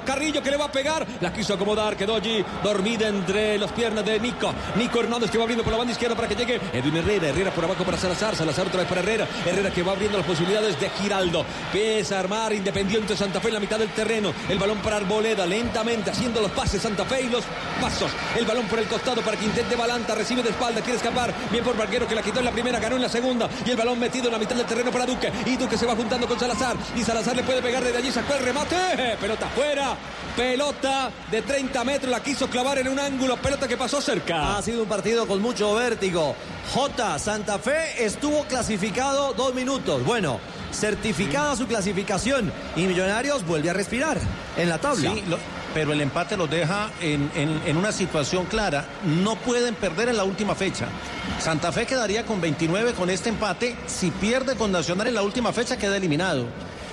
Carrillo que le va a pegar. La quiso acomodar. Quedó allí dormida entre las piernas de Nico. Nico Hernández que va abriendo por la banda izquierda para que llegue Edwin Herrera. Herrera por abajo para Salazar. Salazar otra vez para Herrera. Herrera que va abriendo las posibilidades de Giraldo. Empieza a armar Independiente Santa Fe en la mitad del terreno. El balón para Arboleda. Lentamente haciendo los pases Santa Fe y los pasos. El balón por el costado para que intente Balanta. Recibe de espalda. Quiere escapar. Bien por Barquero que la quitó en la primera. Ganó en la segunda. Y el balón metido en la mitad del terreno para Duque. Y Duque se va juntando con Salazar. Y Salazar le puede pegar desde allí. Sacó el remate. Pelota Pelota de 30 metros. La quiso clavar en un ángulo. Pelota que pasó cerca. Ha sido un partido con mucho vértigo. J. Santa Fe estuvo clasificado dos minutos. Bueno, certificada su clasificación. Y Millonarios vuelve a respirar en la tabla. Sí, lo- pero el empate los deja en, en- en una situación clara. No pueden perder en la última fecha. Santa Fe quedaría con 29 con este empate. Si pierde con Nacional en la última fecha, queda eliminado.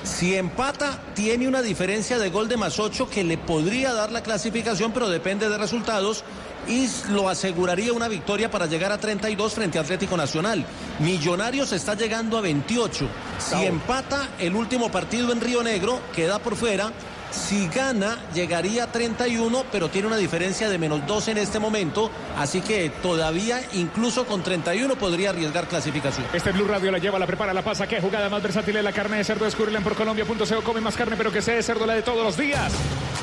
Si empata, tiene una diferencia de gol de más 8 que le podría dar la clasificación, pero depende de resultados. Y lo aseguraría una victoria para llegar a 32 frente a Atlético Nacional. Millonarios está llegando a 28. Si empata el último partido en Río Negro, queda por fuera Si gana, llegaría a 31, pero tiene una diferencia de menos 2 en este momento. Así que todavía, incluso con 31, podría arriesgar clasificación. Este Blue Radio la lleva, la prepara, la pasa. Qué jugada más versátil es la carne de cerdo. Descúbrela por colombia.co. Come más carne, pero que sea de cerdo la de todos los días.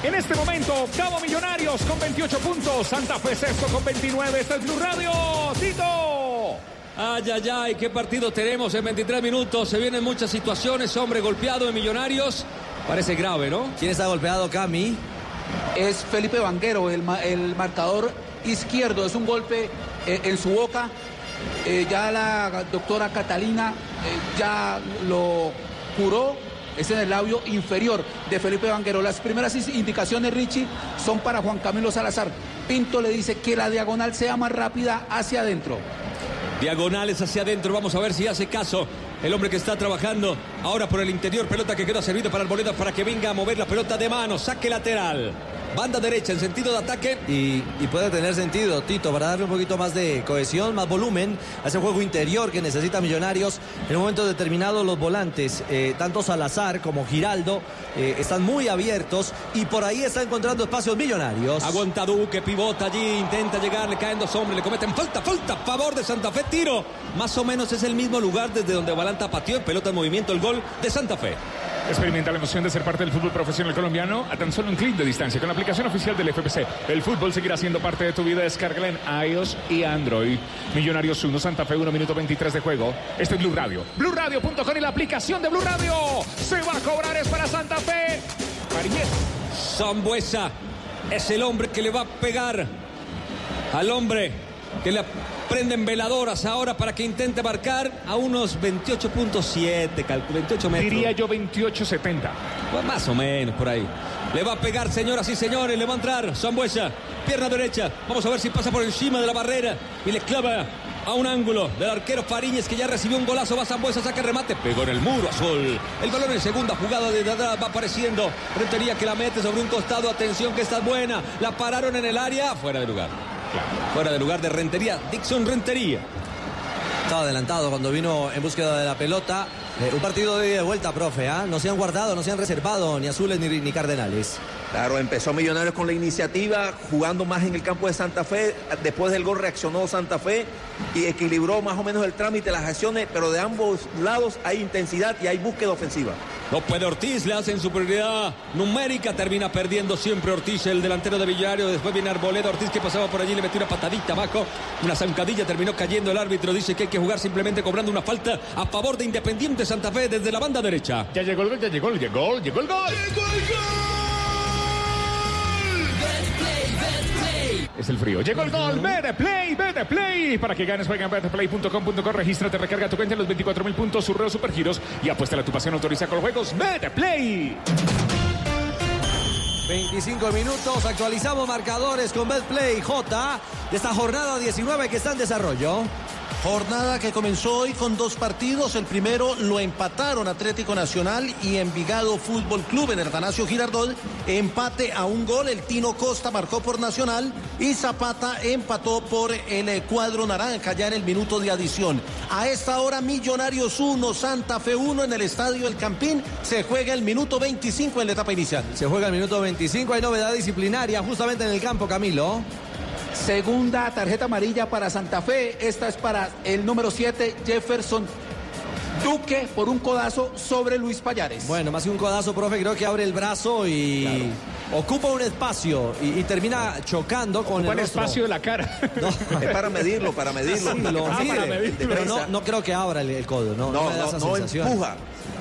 En este momento, octavo Millonarios con 28 puntos. Santa Fe sexto con 29. Este es Blue Radio. Tito. Ay, ay, ay, qué partido tenemos en 23 minutos. Se vienen muchas situaciones. Hombre golpeado de Millonarios. Parece grave, ¿no? ¿Quién está golpeado, Cami? Es Felipe Vanguero, el, ma- el marcador izquierdo. Es un golpe eh, en su boca. Eh, ya la doctora Catalina eh, ya lo curó. Es en el labio inferior de Felipe Vanguero. Las primeras indicaciones, Richie, son para Juan Camilo Salazar. Pinto le dice que la diagonal sea más rápida hacia adentro. Diagonales hacia adentro. Vamos a ver si hace caso. El hombre que está trabajando ahora por el interior. Pelota que queda servida para Arboleda para que venga a mover la pelota de mano. Saque lateral. Banda derecha en sentido de ataque. Y, y puede tener sentido, Tito, para darle un poquito más de cohesión, más volumen a ese juego interior que necesita Millonarios. En un momento determinado los volantes, eh, tanto Salazar como Giraldo, eh, están muy abiertos y por ahí está encontrando espacios Millonarios. Aguanta Duque, pivota allí, intenta llegar, le caen dos hombres, le cometen falta, falta, a favor de Santa Fe, tiro. Más o menos es el mismo lugar desde donde Balanta pateó en pelota en movimiento el gol de Santa Fe. Experimenta la emoción de ser parte del fútbol profesional colombiano a tan solo un clic de distancia con la aplicación oficial del FPC. El fútbol seguirá siendo parte de tu vida. Descárgala en iOS y Android. Millonarios 1, Santa Fe 1, minuto 23 de juego. Este es Blue Radio. BlueRadio.com y la aplicación de Blue Radio. Se va a cobrar, es para Santa Fe. Mariñez. Zambuesa es el hombre que le va a pegar al hombre que le prenden veladoras ahora para que intente marcar a unos 28.7, calculo, 28 metros. Diría yo 28-70. Pues más o menos por ahí. Le va a pegar, señoras y señores, le va a entrar Zambuesa, pierna derecha. Vamos a ver si pasa por encima de la barrera y le clava a un ángulo del arquero Fariñez que ya recibió un golazo. Va Zambuesa, saca remate, pegó en el muro azul. El balón en segunda jugada de atrás va apareciendo. Rentería que la mete sobre un costado. Atención que está buena. La pararon en el área, fuera de lugar. Fuera de lugar de Rentería. Dixon Rentería. Estaba adelantado cuando vino en búsqueda de la pelota. Eh, un partido de vuelta, profe. ¿ah? No se han guardado, no se han reservado ni azules ni, ni cardenales. Claro, empezó Millonarios con la iniciativa, jugando más en el campo de Santa Fe. Después del gol reaccionó Santa Fe y equilibró más o menos el trámite, las acciones, pero de ambos lados hay intensidad y hay búsqueda ofensiva. No puede Ortiz, le hacen superioridad numérica, termina perdiendo siempre Ortiz, el delantero de Villario. Después viene Arboleda, Ortiz que pasaba por allí, le metió una patadita abajo, una zancadilla, terminó cayendo el árbitro. Dice que hay que jugar simplemente cobrando una falta a favor de Independiente Santa Fe desde la banda derecha. Ya llegó el gol, ya llegó el gol, llegó el gol. Es el frío. Llegó el gol. Vete Play, vete Play. Para que ganes, juega en betplay.com.co. Regístrate, recarga tu cuenta en los 24 mil puntos, surreo supergiros y apuesta a tu pasión autoriza con los juegos. Vete Play. 25 minutos, actualizamos marcadores con Betplay J de esta jornada 19 que está en desarrollo. Jornada que comenzó hoy con dos partidos. El primero lo empataron Atlético Nacional y Envigado Fútbol Club en Atanasio Girardot. Empate a un gol. El Tino Costa marcó por Nacional y Zapata empató por el cuadro naranja ya en el minuto de adición. A esta hora Millonarios 1, Santa Fe 1 en el Estadio El Campín. Se juega el minuto 25 en la etapa inicial. Se juega el minuto 25, hay novedad disciplinaria justamente en el campo, Camilo. Segunda tarjeta amarilla para Santa Fe. Esta es para el número 7, Jefferson Duque, por un codazo sobre Luis Payares. Bueno, más que un codazo, profe, creo que abre el brazo y ocupa un espacio y, y termina chocando con Ocupa el el espacio de la cara. Es para medirlo, para medirlo. Sí, lo Ah, para mide, medirlo. pero no, no creo que abra el, el codo, no, no, No, me da no, esa no sensación. empuja.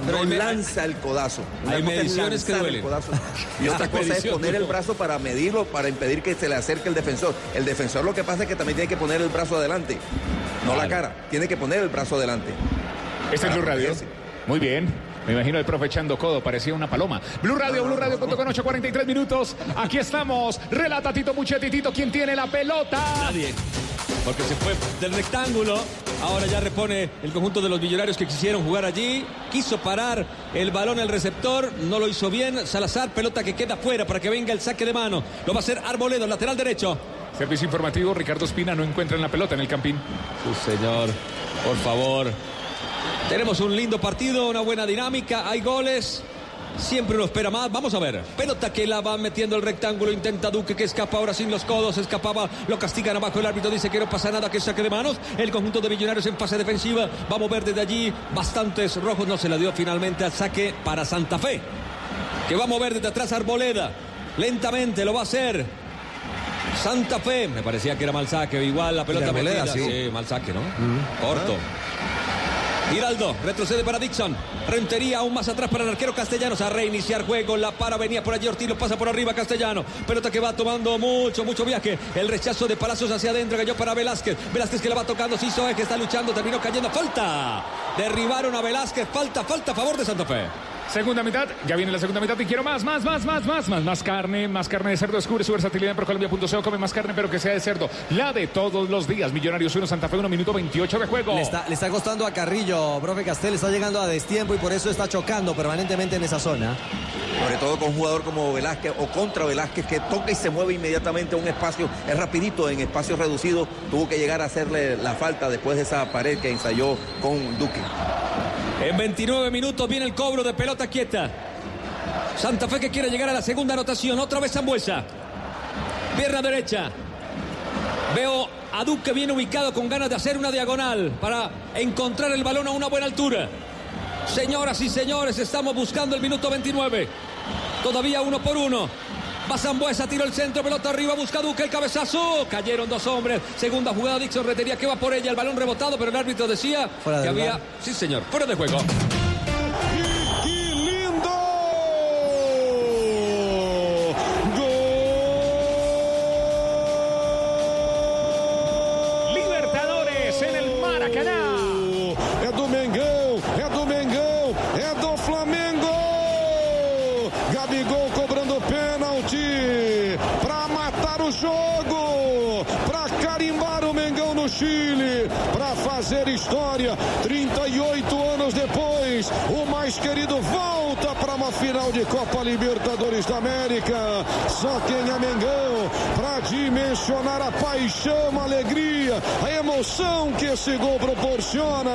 Pero No lanza el codazo. Una hay mediciones que lanzar duelen. el codazo Y otra cosa es poner el brazo para medirlo, para impedir que se le acerque el defensor. El defensor lo que pasa es que también tiene que poner el brazo adelante, no la cara. Tiene que poner el brazo adelante. Este es Blue Radio. protegerse. Muy bien. Me imagino el profe echando codo, parecía una paloma. Blue Radio, Blue Radio, con 8.43 minutos. Aquí estamos. Relata Tito Muchetti. Tito, ¿quién tiene la pelota? Nadie. Porque se fue del rectángulo. Ahora ya repone el conjunto de los millonarios que quisieron jugar allí. Quiso parar el balón el receptor. No lo hizo bien. Salazar, pelota que queda fuera para que venga el saque de mano. Lo va a hacer Arboledo, lateral derecho. Servicio informativo, Ricardo Espina no encuentra en la pelota en el campín. Sí, señor. Por favor. Tenemos un lindo partido, una buena dinámica. Hay goles. siempre uno espera más. Vamos a ver. Pelota que la va metiendo el rectángulo. Intenta Duque que escapa ahora sin los codos. Escapaba. Lo castigan abajo. El árbitro dice que no pasa nada. Que saque de manos. El conjunto de Millonarios en fase defensiva. Vamos a ver desde allí. Bastantes rojos. No se la dio finalmente al saque para Santa Fe. Que va a mover desde atrás Arboleda. Lentamente lo va a hacer. Santa Fe. Me parecía que era mal saque. Igual la pelota De Arboleda, metida. sí. mal saque, ¿no? Corto. Giraldo, retrocede para Dixon. Rentería aún más atrás para el arquero Castellanos. A reiniciar juego. La para, venía por allí Ortiz, lo pasa por arriba Castellano. Pelota que va tomando mucho, mucho viaje. El rechazo de Palacios hacia adentro. Cayó para Velázquez. Velázquez que la va tocando. Sí, que está luchando. Terminó cayendo. Falta. Derribaron a Velázquez. Falta, falta a favor de Santa Fe. Segunda mitad, ya viene la segunda mitad y quiero más, más, más, más, más, más, más carne, más carne de cerdo. Descubre su versatilidad en Procolombia.co. Come más carne, pero que sea de cerdo. La de todos los días. Millonarios 1, Santa Fe 1, minuto 28 de juego. Le está, le está costando a Carrillo, profe Castel, está llegando a destiempo y por eso está chocando permanentemente en esa zona. Sobre todo con un jugador como Velázquez o contra Velázquez que toca y se mueve inmediatamente a un espacio, es rapidito en espacio reducido, tuvo que llegar a hacerle la falta después de esa pared que ensayó con Duque. En 29 minutos viene el cobro de pelota quieta. Santa Fe que quiere llegar a la segunda anotación. Otra vez Zambuesa. Pierna derecha. Veo a Duque bien ubicado con ganas de hacer una diagonal para encontrar el balón a una buena altura. Señoras y señores, estamos buscando el minuto 29. Todavía uno por uno. Va Zambuesa, tiró el centro, pelota arriba, busca Duque el cabezazo. Cayeron dos hombres. Segunda jugada, Dixon Retería que va por ella. El balón rebotado, pero el árbitro decía Fuera que había. bar. Sí, señor, fuera de juego. Copa Libertadores da América. Só quem é Mengão para dimensionar a paixão, a alegria, a emoção que esse gol proporciona.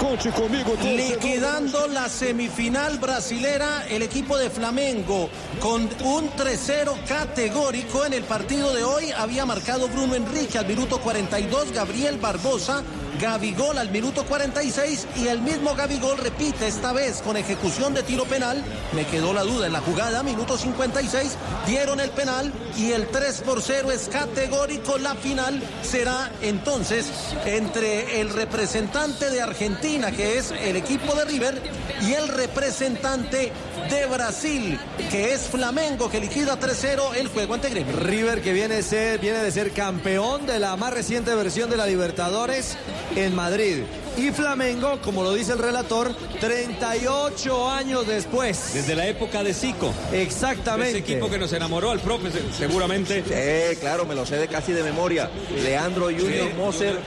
Conte comigo. Liquidando la semifinal brasilera, el equipo de Flamengo con un 3-0 categórico en el partido de hoy había marcado Bruno Enrique al minuto 42, Gabriel Barbosa, Gabigol al minuto 46 y el mismo Gabigol repite esta vez con ejecución de tiro penal. Me quedó la duda en la jugada, minuto 56, dieron el penal y el 3 por 0 es categórico. La final será entonces entre el representante de Argentina, que es el equipo de River, y el representante de Brasil, que es Flamengo, que liquida 3-0 el juego ante Gremio. River que viene, ser, viene de ser campeón de la más reciente versión de la Libertadores en Madrid. Y Flamengo, como lo dice el relator, 38 años después. Desde la época de Zico. Exactamente. Ese equipo que nos enamoró al profe, se- seguramente. Sí, claro, me lo sé de casi de memoria. Leandro Junior Sí. Moser,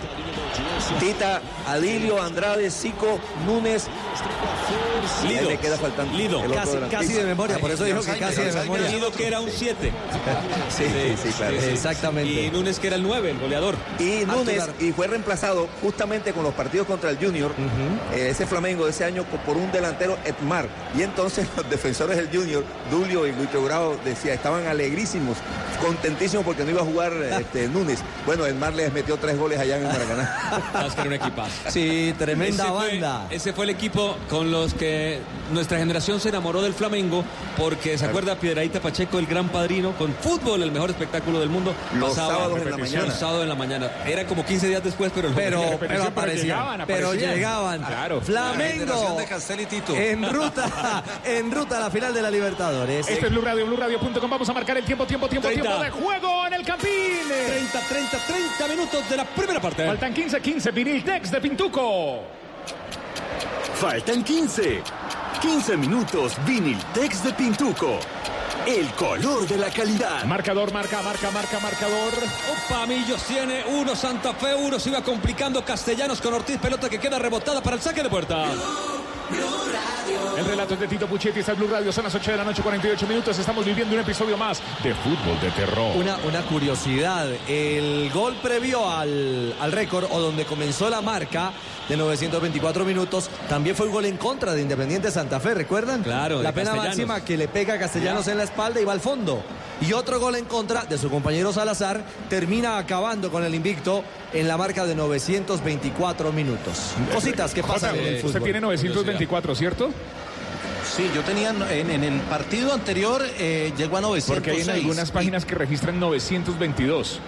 Tita, Adilio, Andrade, Zico, Núñez. Lido. Le queda faltando. Lido. Casi, de memoria, por eso dijo que casi de memoria. Lido que era un 7. Sí, sí, sí, claro. Exactamente. Y Núñez que era el 9, el goleador. Y Núñez, y fue reemplazado justamente con los partidos contra el Junior, eh, ese Flamengo de ese año, por un delantero Edmar. Y entonces los defensores del Junior, Dulio y Lucho Grau, decía, estaban alegrísimos, contentísimos porque no iba a jugar este, Núñez. Bueno, Edmar les metió tres goles allá en el Maracaná. Que era un equipazo. Sí, tremenda Ese fue- banda. ese fue el equipo con los que nuestra generación se enamoró del Flamengo, porque se acuerda Piedradita Pacheco, el gran padrino, con fútbol, el mejor espectáculo del mundo. Los sábados en la mañana. Los sábados en la mañana. Era como 15 días después, pero... Pero, repetición, pero pero aparecían. llegaban, pero llegaban. Claro. Flamengo. Castel y Tito. En ruta, en ruta a la final de la Libertadores. Este es Blue Radio, BlueRadio.com. Vamos a marcar el tiempo, tiempo, tiempo, 30. tiempo de juego en el Campín. 30, 30, 30 minutos de la primera parte. Faltan 15, 15. Vinil Tex de Pintuco. Faltan 15. 15 minutos Viniltex de Pintuco. El color de la calidad. Marcador, marca, marca, marca, marcador. Opa, Millos tiene uno, Santa Fe uno, se iba complicando Castellanos con Ortiz, pelota que queda rebotada para el saque de puerta. El relato es de Tito Puchetti, está en Blue Radio, son las 8 de la noche, 48 minutos. Estamos viviendo un episodio más de fútbol de terror. Una, una curiosidad, el gol previo al, al récord o donde comenzó la marca de 924 minutos, también fue un gol en contra de Independiente Santa Fe, ¿recuerdan? Claro, La pena máxima que le pega a Castellanos en la espalda y va al fondo. Y otro gol en contra de su compañero Salazar termina acabando con el invicto en la marca de 924 minutos. Cositas que pasan Jota, en el Usted tiene 924, ¿cierto? Sí, yo tenía en, en el partido anterior eh, llegó a 906. Porque hay en algunas páginas que registran 922.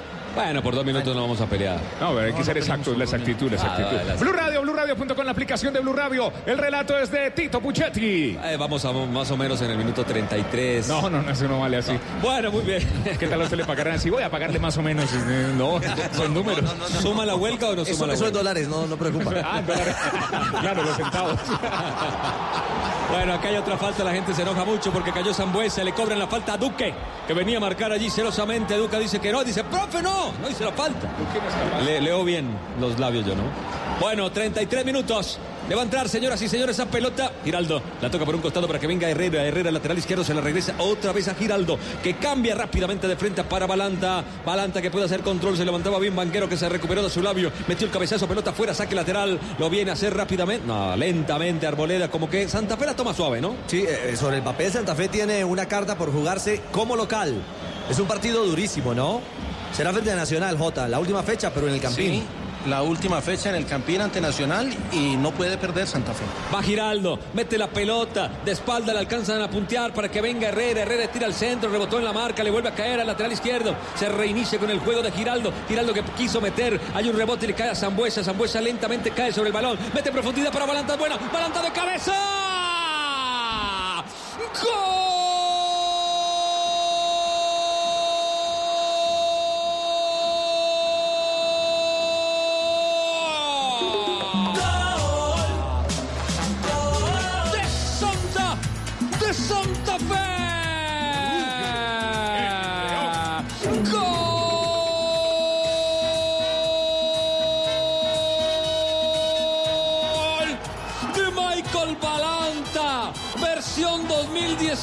Bueno, por dos minutos no vamos a pelear. No, pero hay que ser exactos, la exactitud, la exactitud. Ah, la- Blue Radio, Blue Radio.com, la aplicación de Blue Radio. El relato es de Tito Puchetti. Eh, vamos a más o menos en el minuto 33. No, no, no, eso no vale así. Bueno, muy bien. ¿Qué tal a usted le pagarán así? Voy a pagarle más o menos. Eh, No, son números. ¿Suma la huelga o no Eso, suma la eso es huelga? dólares, no, no preocupa. Ah, dólares. Claro, los centavos. Bueno, acá hay otra falta, la gente se enoja mucho porque cayó Zambuesa, le cobran la falta a Duque, que venía a marcar allí celosamente. Duque dice que no, dice, profe, no, no hice la falta. Le- leo bien los labios yo, ¿no? Bueno, 33 minutos. Le va a entrar, señoras y señores, esa pelota. Giraldo la toca por un costado para que venga Herrera. Herrera, lateral izquierdo, se la regresa otra vez a Giraldo, que cambia rápidamente de frente para Balanta. Balanta que puede hacer control, se levantaba bien Banquero, que se recuperó de su labio. Metió el cabezazo, pelota fuera, saque lateral. Lo viene a hacer rápidamente. No, lentamente Arboleda, como que Santa Fe la toma suave, ¿no? Sí, eh, sobre el papel Santa Fe tiene una carta por jugarse como local. Es un partido durísimo, ¿no? Será frente a Nacional, Jota, la última fecha, pero en el Campín. Sí, la última fecha en el Campín ante Nacional y no puede perder Santa Fe. Va Giraldo, mete la pelota, de espalda le alcanzan a puntear para que venga Herrera. Herrera tira al centro, rebotó en la marca, le vuelve a caer al lateral izquierdo. Se reinicia con el juego de Giraldo. Giraldo que quiso meter, hay un rebote y le cae a Zambuesa. Zambuesa lentamente cae sobre el balón, mete profundidad para Balanta, buena, Balanta de cabeza. ¡Gol!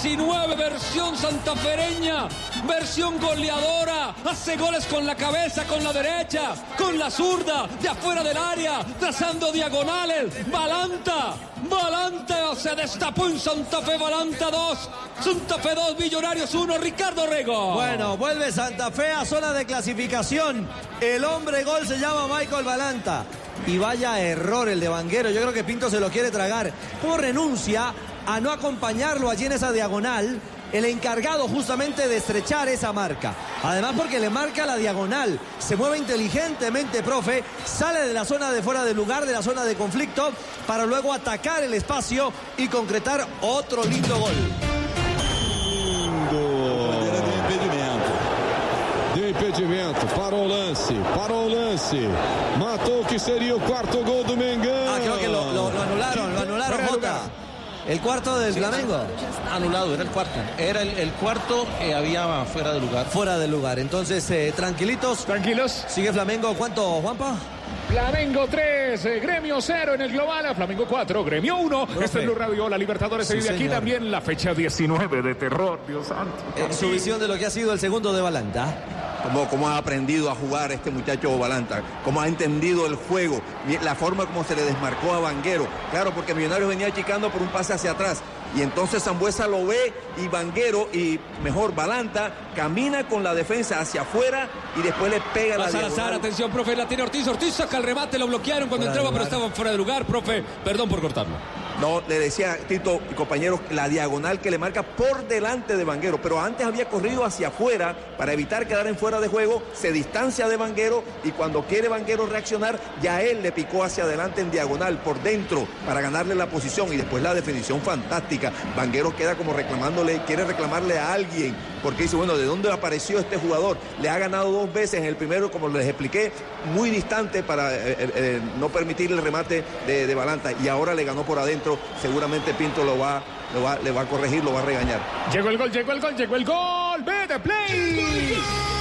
2019, versión santafereña, versión goleadora, hace goles con la cabeza, con la derecha, con la zurda, de afuera del área, trazando diagonales, Balanta, Balanta se destapó en Santa Fe, Balanta 2, Santa Fe 2, Millonarios 1, Ricardo Rego. Bueno, vuelve Santa Fe a zona de clasificación. El hombre gol se llama Michael Balanta. Y vaya error el de Vanguero. Yo creo que Pinto se lo quiere tragar. ¿Cómo renuncia a no acompañarlo allí en esa diagonal? El encargado justamente de estrechar esa marca. Además porque le marca la diagonal. Se mueve inteligentemente, profe. Sale de la zona de fuera del lugar, de la zona de conflicto, para luego atacar el espacio y concretar otro lindo gol. De impedimento. De. Parou o lance. Parou lance. Matou que seria o quarto gol do Mengão. El cuarto del Flamengo. Anulado, era el cuarto. Era el, el cuarto que había fuera de lugar. Fuera del lugar. Entonces, eh, tranquilitos. Tranquilos. Sigue Flamengo. ¿Cuánto, Juanpa? Flamengo 3, Gremio 0 en el global, Flamengo 4, Gremio 1. Este es Blue Radio, la Libertadores se Sí, vive aquí también la fecha 19 de terror, Dios santo. En su visión de lo que ha sido el segundo de Balanta. Cómo, cómo ha aprendido a jugar este muchacho Balanta, cómo ha entendido el juego, la forma como se le desmarcó a Vanguero. Claro, porque Millonarios venía achicando por un pase hacia atrás. Y entonces Zambuesa lo ve y Vanguero y mejor Balanta camina con la defensa hacia afuera y después le pega la Salazar, atención, profe, la tiene Ortiz. Ortiz saca el remate, lo bloquearon cuando Fuera entraba, pero lugar. estaban fuera de lugar, profe. Perdón por cortarlo. No, le decía Tito y compañeros, la diagonal que le marca por delante de Vanguero, pero antes había corrido hacia afuera para evitar quedar en fuera de juego, se distancia de Vanguero y cuando quiere Vanguero reaccionar, ya él le picó hacia adelante en diagonal, por dentro, para ganarle la posición. Y después la definición fantástica. Vanguero queda como reclamándole, quiere reclamarle a alguien, porque dice, bueno, ¿de dónde apareció este jugador? Le ha ganado dos veces, en el primero, como les expliqué, muy distante para eh, eh, eh, no permitir el remate de, de Balanta. Y ahora le ganó por adentro, seguramente Pinto lo va, lo va, le va a corregir, lo va a regañar. Llegó el gol, llegó el gol, llegó el gol. ¡Ve de play!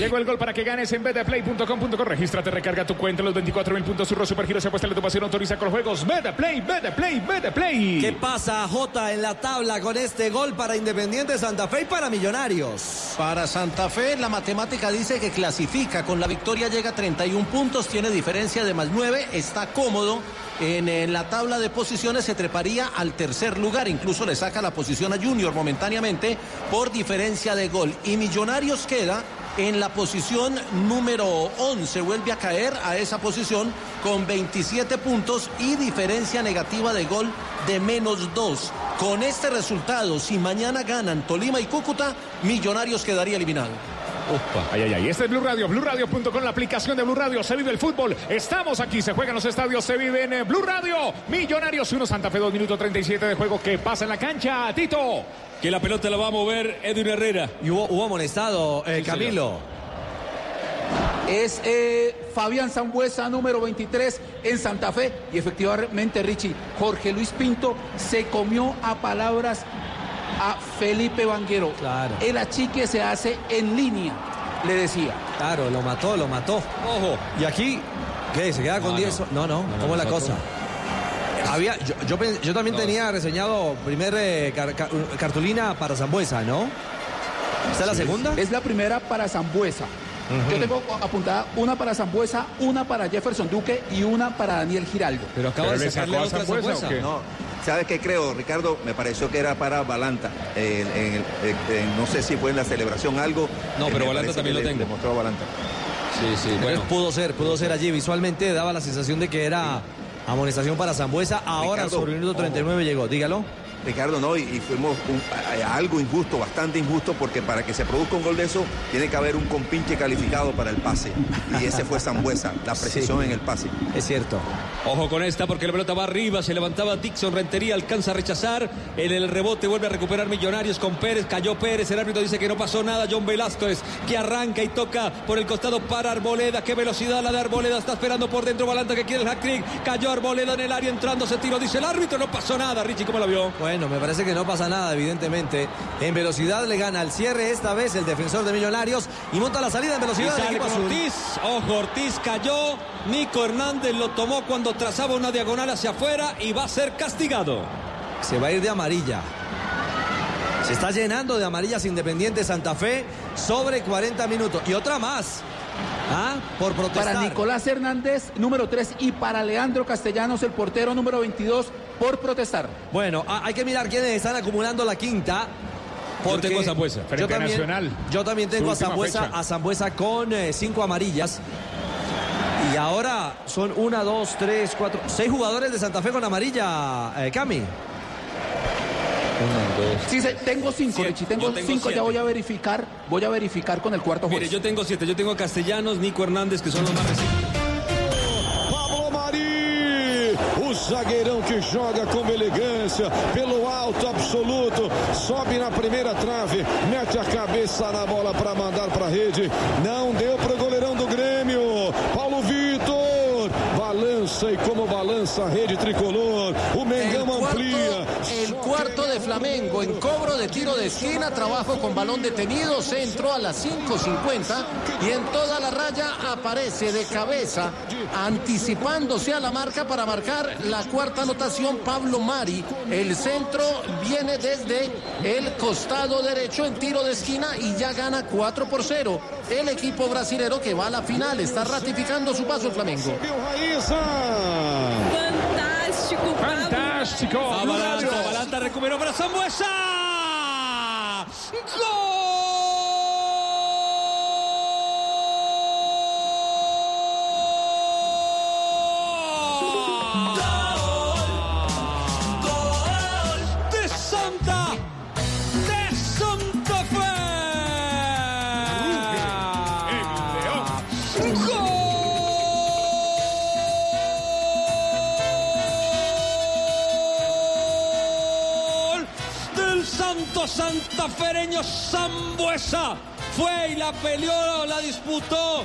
Llegó el gol para que ganes en betplay.com.co. Regístrate, recarga tu cuenta. Los 24 mil puntos. Surro Supergiros. Apuesta de tu pasión. Autoriza con los juegos. Betplay, Betplay, Betplay. ¿Qué pasa, Jota, en la tabla con este gol para Independiente Santa Fe y para Millonarios? Para Santa Fe, la matemática dice que clasifica. Con la victoria llega a 31 puntos, tiene diferencia de más 9, está cómodo. En, en, la tabla de posiciones se treparía al tercer lugar, incluso le saca la posición a Junior momentáneamente por diferencia de gol. Y Millonarios queda en la posición número 11, vuelve a caer a esa posición con 27 puntos y diferencia negativa de gol de menos 2. Con este resultado, si mañana ganan Tolima y Cúcuta, Millonarios quedaría eliminado. Opa. Ay, ay, ay. Este es Blue Radio, BlueRadio.com, la aplicación de Blue Radio. Se vive el fútbol. Estamos aquí, se juegan los estadios, se vive en Blue Radio. Millonarios 1, Santa Fe 2, minuto 37 de juego. ¿Qué pasa en la cancha, Tito? Que la pelota la va a mover Edwin Herrera. Y hubo, hubo amonestado, eh, sí, Camilo. Señor. Es eh, Fabián Zambuesa, número 23 en Santa Fe. Y efectivamente, Richie, Jorge Luis Pinto se comió a palabras a Felipe Vanguero. Claro. El achique se hace en línea, le decía. Claro, lo mató, lo mató. Ojo. Y aquí, ¿qué? ¿Se queda con 10? No. no, no, no, ¿cómo es la cosa? Había, yo, yo, yo también tenía reseñado primer eh, car, car, cartulina para Zambuesa, ¿no? ¿Esta es la segunda? Es la primera para Zambuesa. Uh -huh. Yo tengo apuntada una para Zambuesa, una para Jefferson Duque y una para Daniel Giraldo. Pero acaba ¿Pero de sacarle otra Zambuesa. No, ¿sabes qué creo, Ricardo? Me pareció que era para Balanta. Eh, en, en, no sé si fue en la celebración algo. No, pero Balanta también lo le, tengo. Demostró Balanta. Sí, sí, bueno. Pudo ser, pudo ser allí. Visualmente daba la sensación de que era amonestación para Zambuesa. Ahora Ricardo, sobre el minuto 39 oh. llegó. Dígalo. Ricardo, no, y, y fuimos un, a, a algo injusto, bastante injusto, porque para que se produzca un gol de eso, tiene que haber un compinche calificado para el pase. Y ese fue Zambuesa, la precisión sí, en el pase. Es cierto. Ojo con esta, porque la pelota va arriba, se levantaba Dixon Rentería, alcanza a rechazar. En el rebote vuelve a recuperar Millonarios con Pérez, cayó Pérez, el árbitro dice que no pasó nada. John Velázquez, que arranca y toca por el costado para Arboleda. Qué velocidad la de Arboleda, está esperando por dentro Balanta que quiere el hat-trick. Cayó Arboleda en el área entrando, se tiro, dice el árbitro, no pasó nada. Richie, ¿cómo lo vio? Bueno, me parece que no pasa nada, evidentemente. En velocidad le gana el cierre esta vez el defensor de Millonarios y monta la salida en velocidad. Y sale con Ortiz. Ojo, Ortiz cayó. Nico Hernández lo tomó cuando trazaba una diagonal hacia afuera y va a ser castigado. Se va a ir de amarilla. Se está llenando de amarillas Independiente Santa Fe sobre 40 minutos. Y otra más. ¿Ah? Por protestar. Para Nicolás Hernández, número 3, y para Leandro Castellanos, el portero número 22, por protestar. Bueno, hay que mirar quiénes están acumulando la quinta. Porque yo tengo a Zambuesa. Yo también, Nacional. Yo también tengo a Zambuesa, a Zambuesa con eh, cinco amarillas. Y ahora son una, dos, tres, cuatro, seis jugadores de Santa Fe con amarilla, eh, Cami. Uno, dos. Sí, tengo cinco, Richie. Tengo, tengo cinco, siete. ya voy a verificar. Voy a verificar con el cuarto juez. Mire, yo tengo siete. Yo tengo a Castellanos, Nico Hernández, que son los más recientes. Zagueirão que joga com elegância, pelo alto absoluto, sobe na primeira trave, mete a cabeça na bola para mandar para a rede. Não deu pro goleirão do Grêmio. Paulo Vitor balança e como balança a rede tricolor. O Mengão amplia. Cuarto de Flamengo en cobro de tiro de esquina, trabajo con balón detenido, centro a las 5.50 y en toda la raya aparece de cabeza, anticipándose a la marca para marcar la cuarta anotación Pablo Mari. El centro viene desde el costado derecho en tiro de esquina y ya gana 4 por 0. El equipo brasilero que va a la final está ratificando su paso el Flamengo. Fantástico, Fantástico. Avalanta, Avalanta recuperó para Zambuesa. ¡Gol! Santo Santafereño Zambuesa. Fue y la peleó, la disputó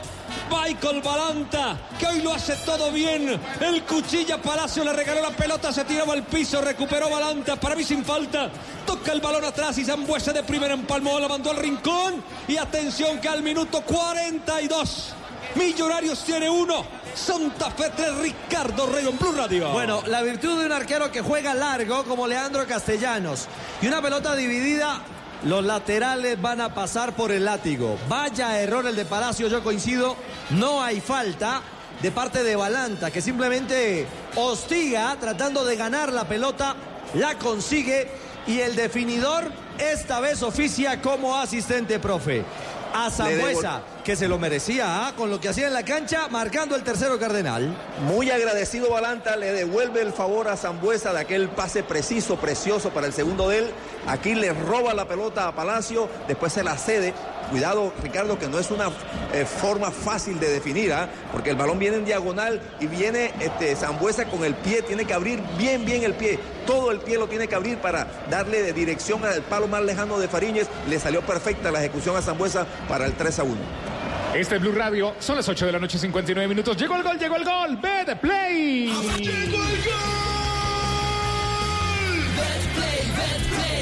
Michael Balanta, que hoy lo hace todo bien. El cuchilla Palacio le regaló la pelota, se tiraba al piso, recuperó Balanta, para mí sin falta. Toca el balón atrás y Zambuesa de primera empalmó, la mandó al rincón. Y atención que al minuto 42, Millonarios tiene uno. Santa Fe 3, Ricardo Rego en Blue Radio. Bueno, la virtud de un arquero que juega largo como Leandro Castellanos y una pelota dividida, los laterales van a pasar por el látigo. Vaya error el de Palacio, yo coincido, no hay falta de parte de Balanta que simplemente hostiga tratando de ganar la pelota, la consigue y el definidor esta vez oficia como asistente profe. A Zambuesa, que se lo merecía ¿ah? con lo que hacía en la cancha, marcando el tercero cardenal. Muy agradecido Balanta, le devuelve el favor a Zambuesa de aquel pase preciso, precioso para el segundo de él. Aquí le roba la pelota a Palacio, después se la cede. Cuidado, Ricardo, que no es una eh, forma fácil de definir, ¿ah? porque el balón viene en diagonal y viene este, Zambuesa con el pie, tiene que abrir bien, bien el pie. Todo el pie lo tiene que abrir para darle de dirección al palo más lejano de Fariñez. Le salió perfecta la ejecución a Zambuesa para el 3 a 1. Este es Blue Radio, son las 8 de la noche, 59 minutos. Llegó el gol, llegó el gol. Ve de play.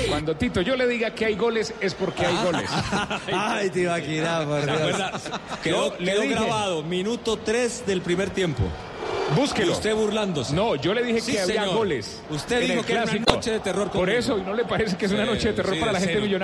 Cuando Tito yo le diga que hay goles es porque hay goles. Ay, Tibaquirá, por ¿Se Dios. Quedó, quedó dije. grabado, minuto 3 del primer tiempo. Búsquelo. Y usted burlándose. No, yo le dije Sí, que había señor. goles. Usted dijo que era una noche de terror Por conmigo. eso, ¿y no le parece que es una noche de terror sí, para la gente millonaria?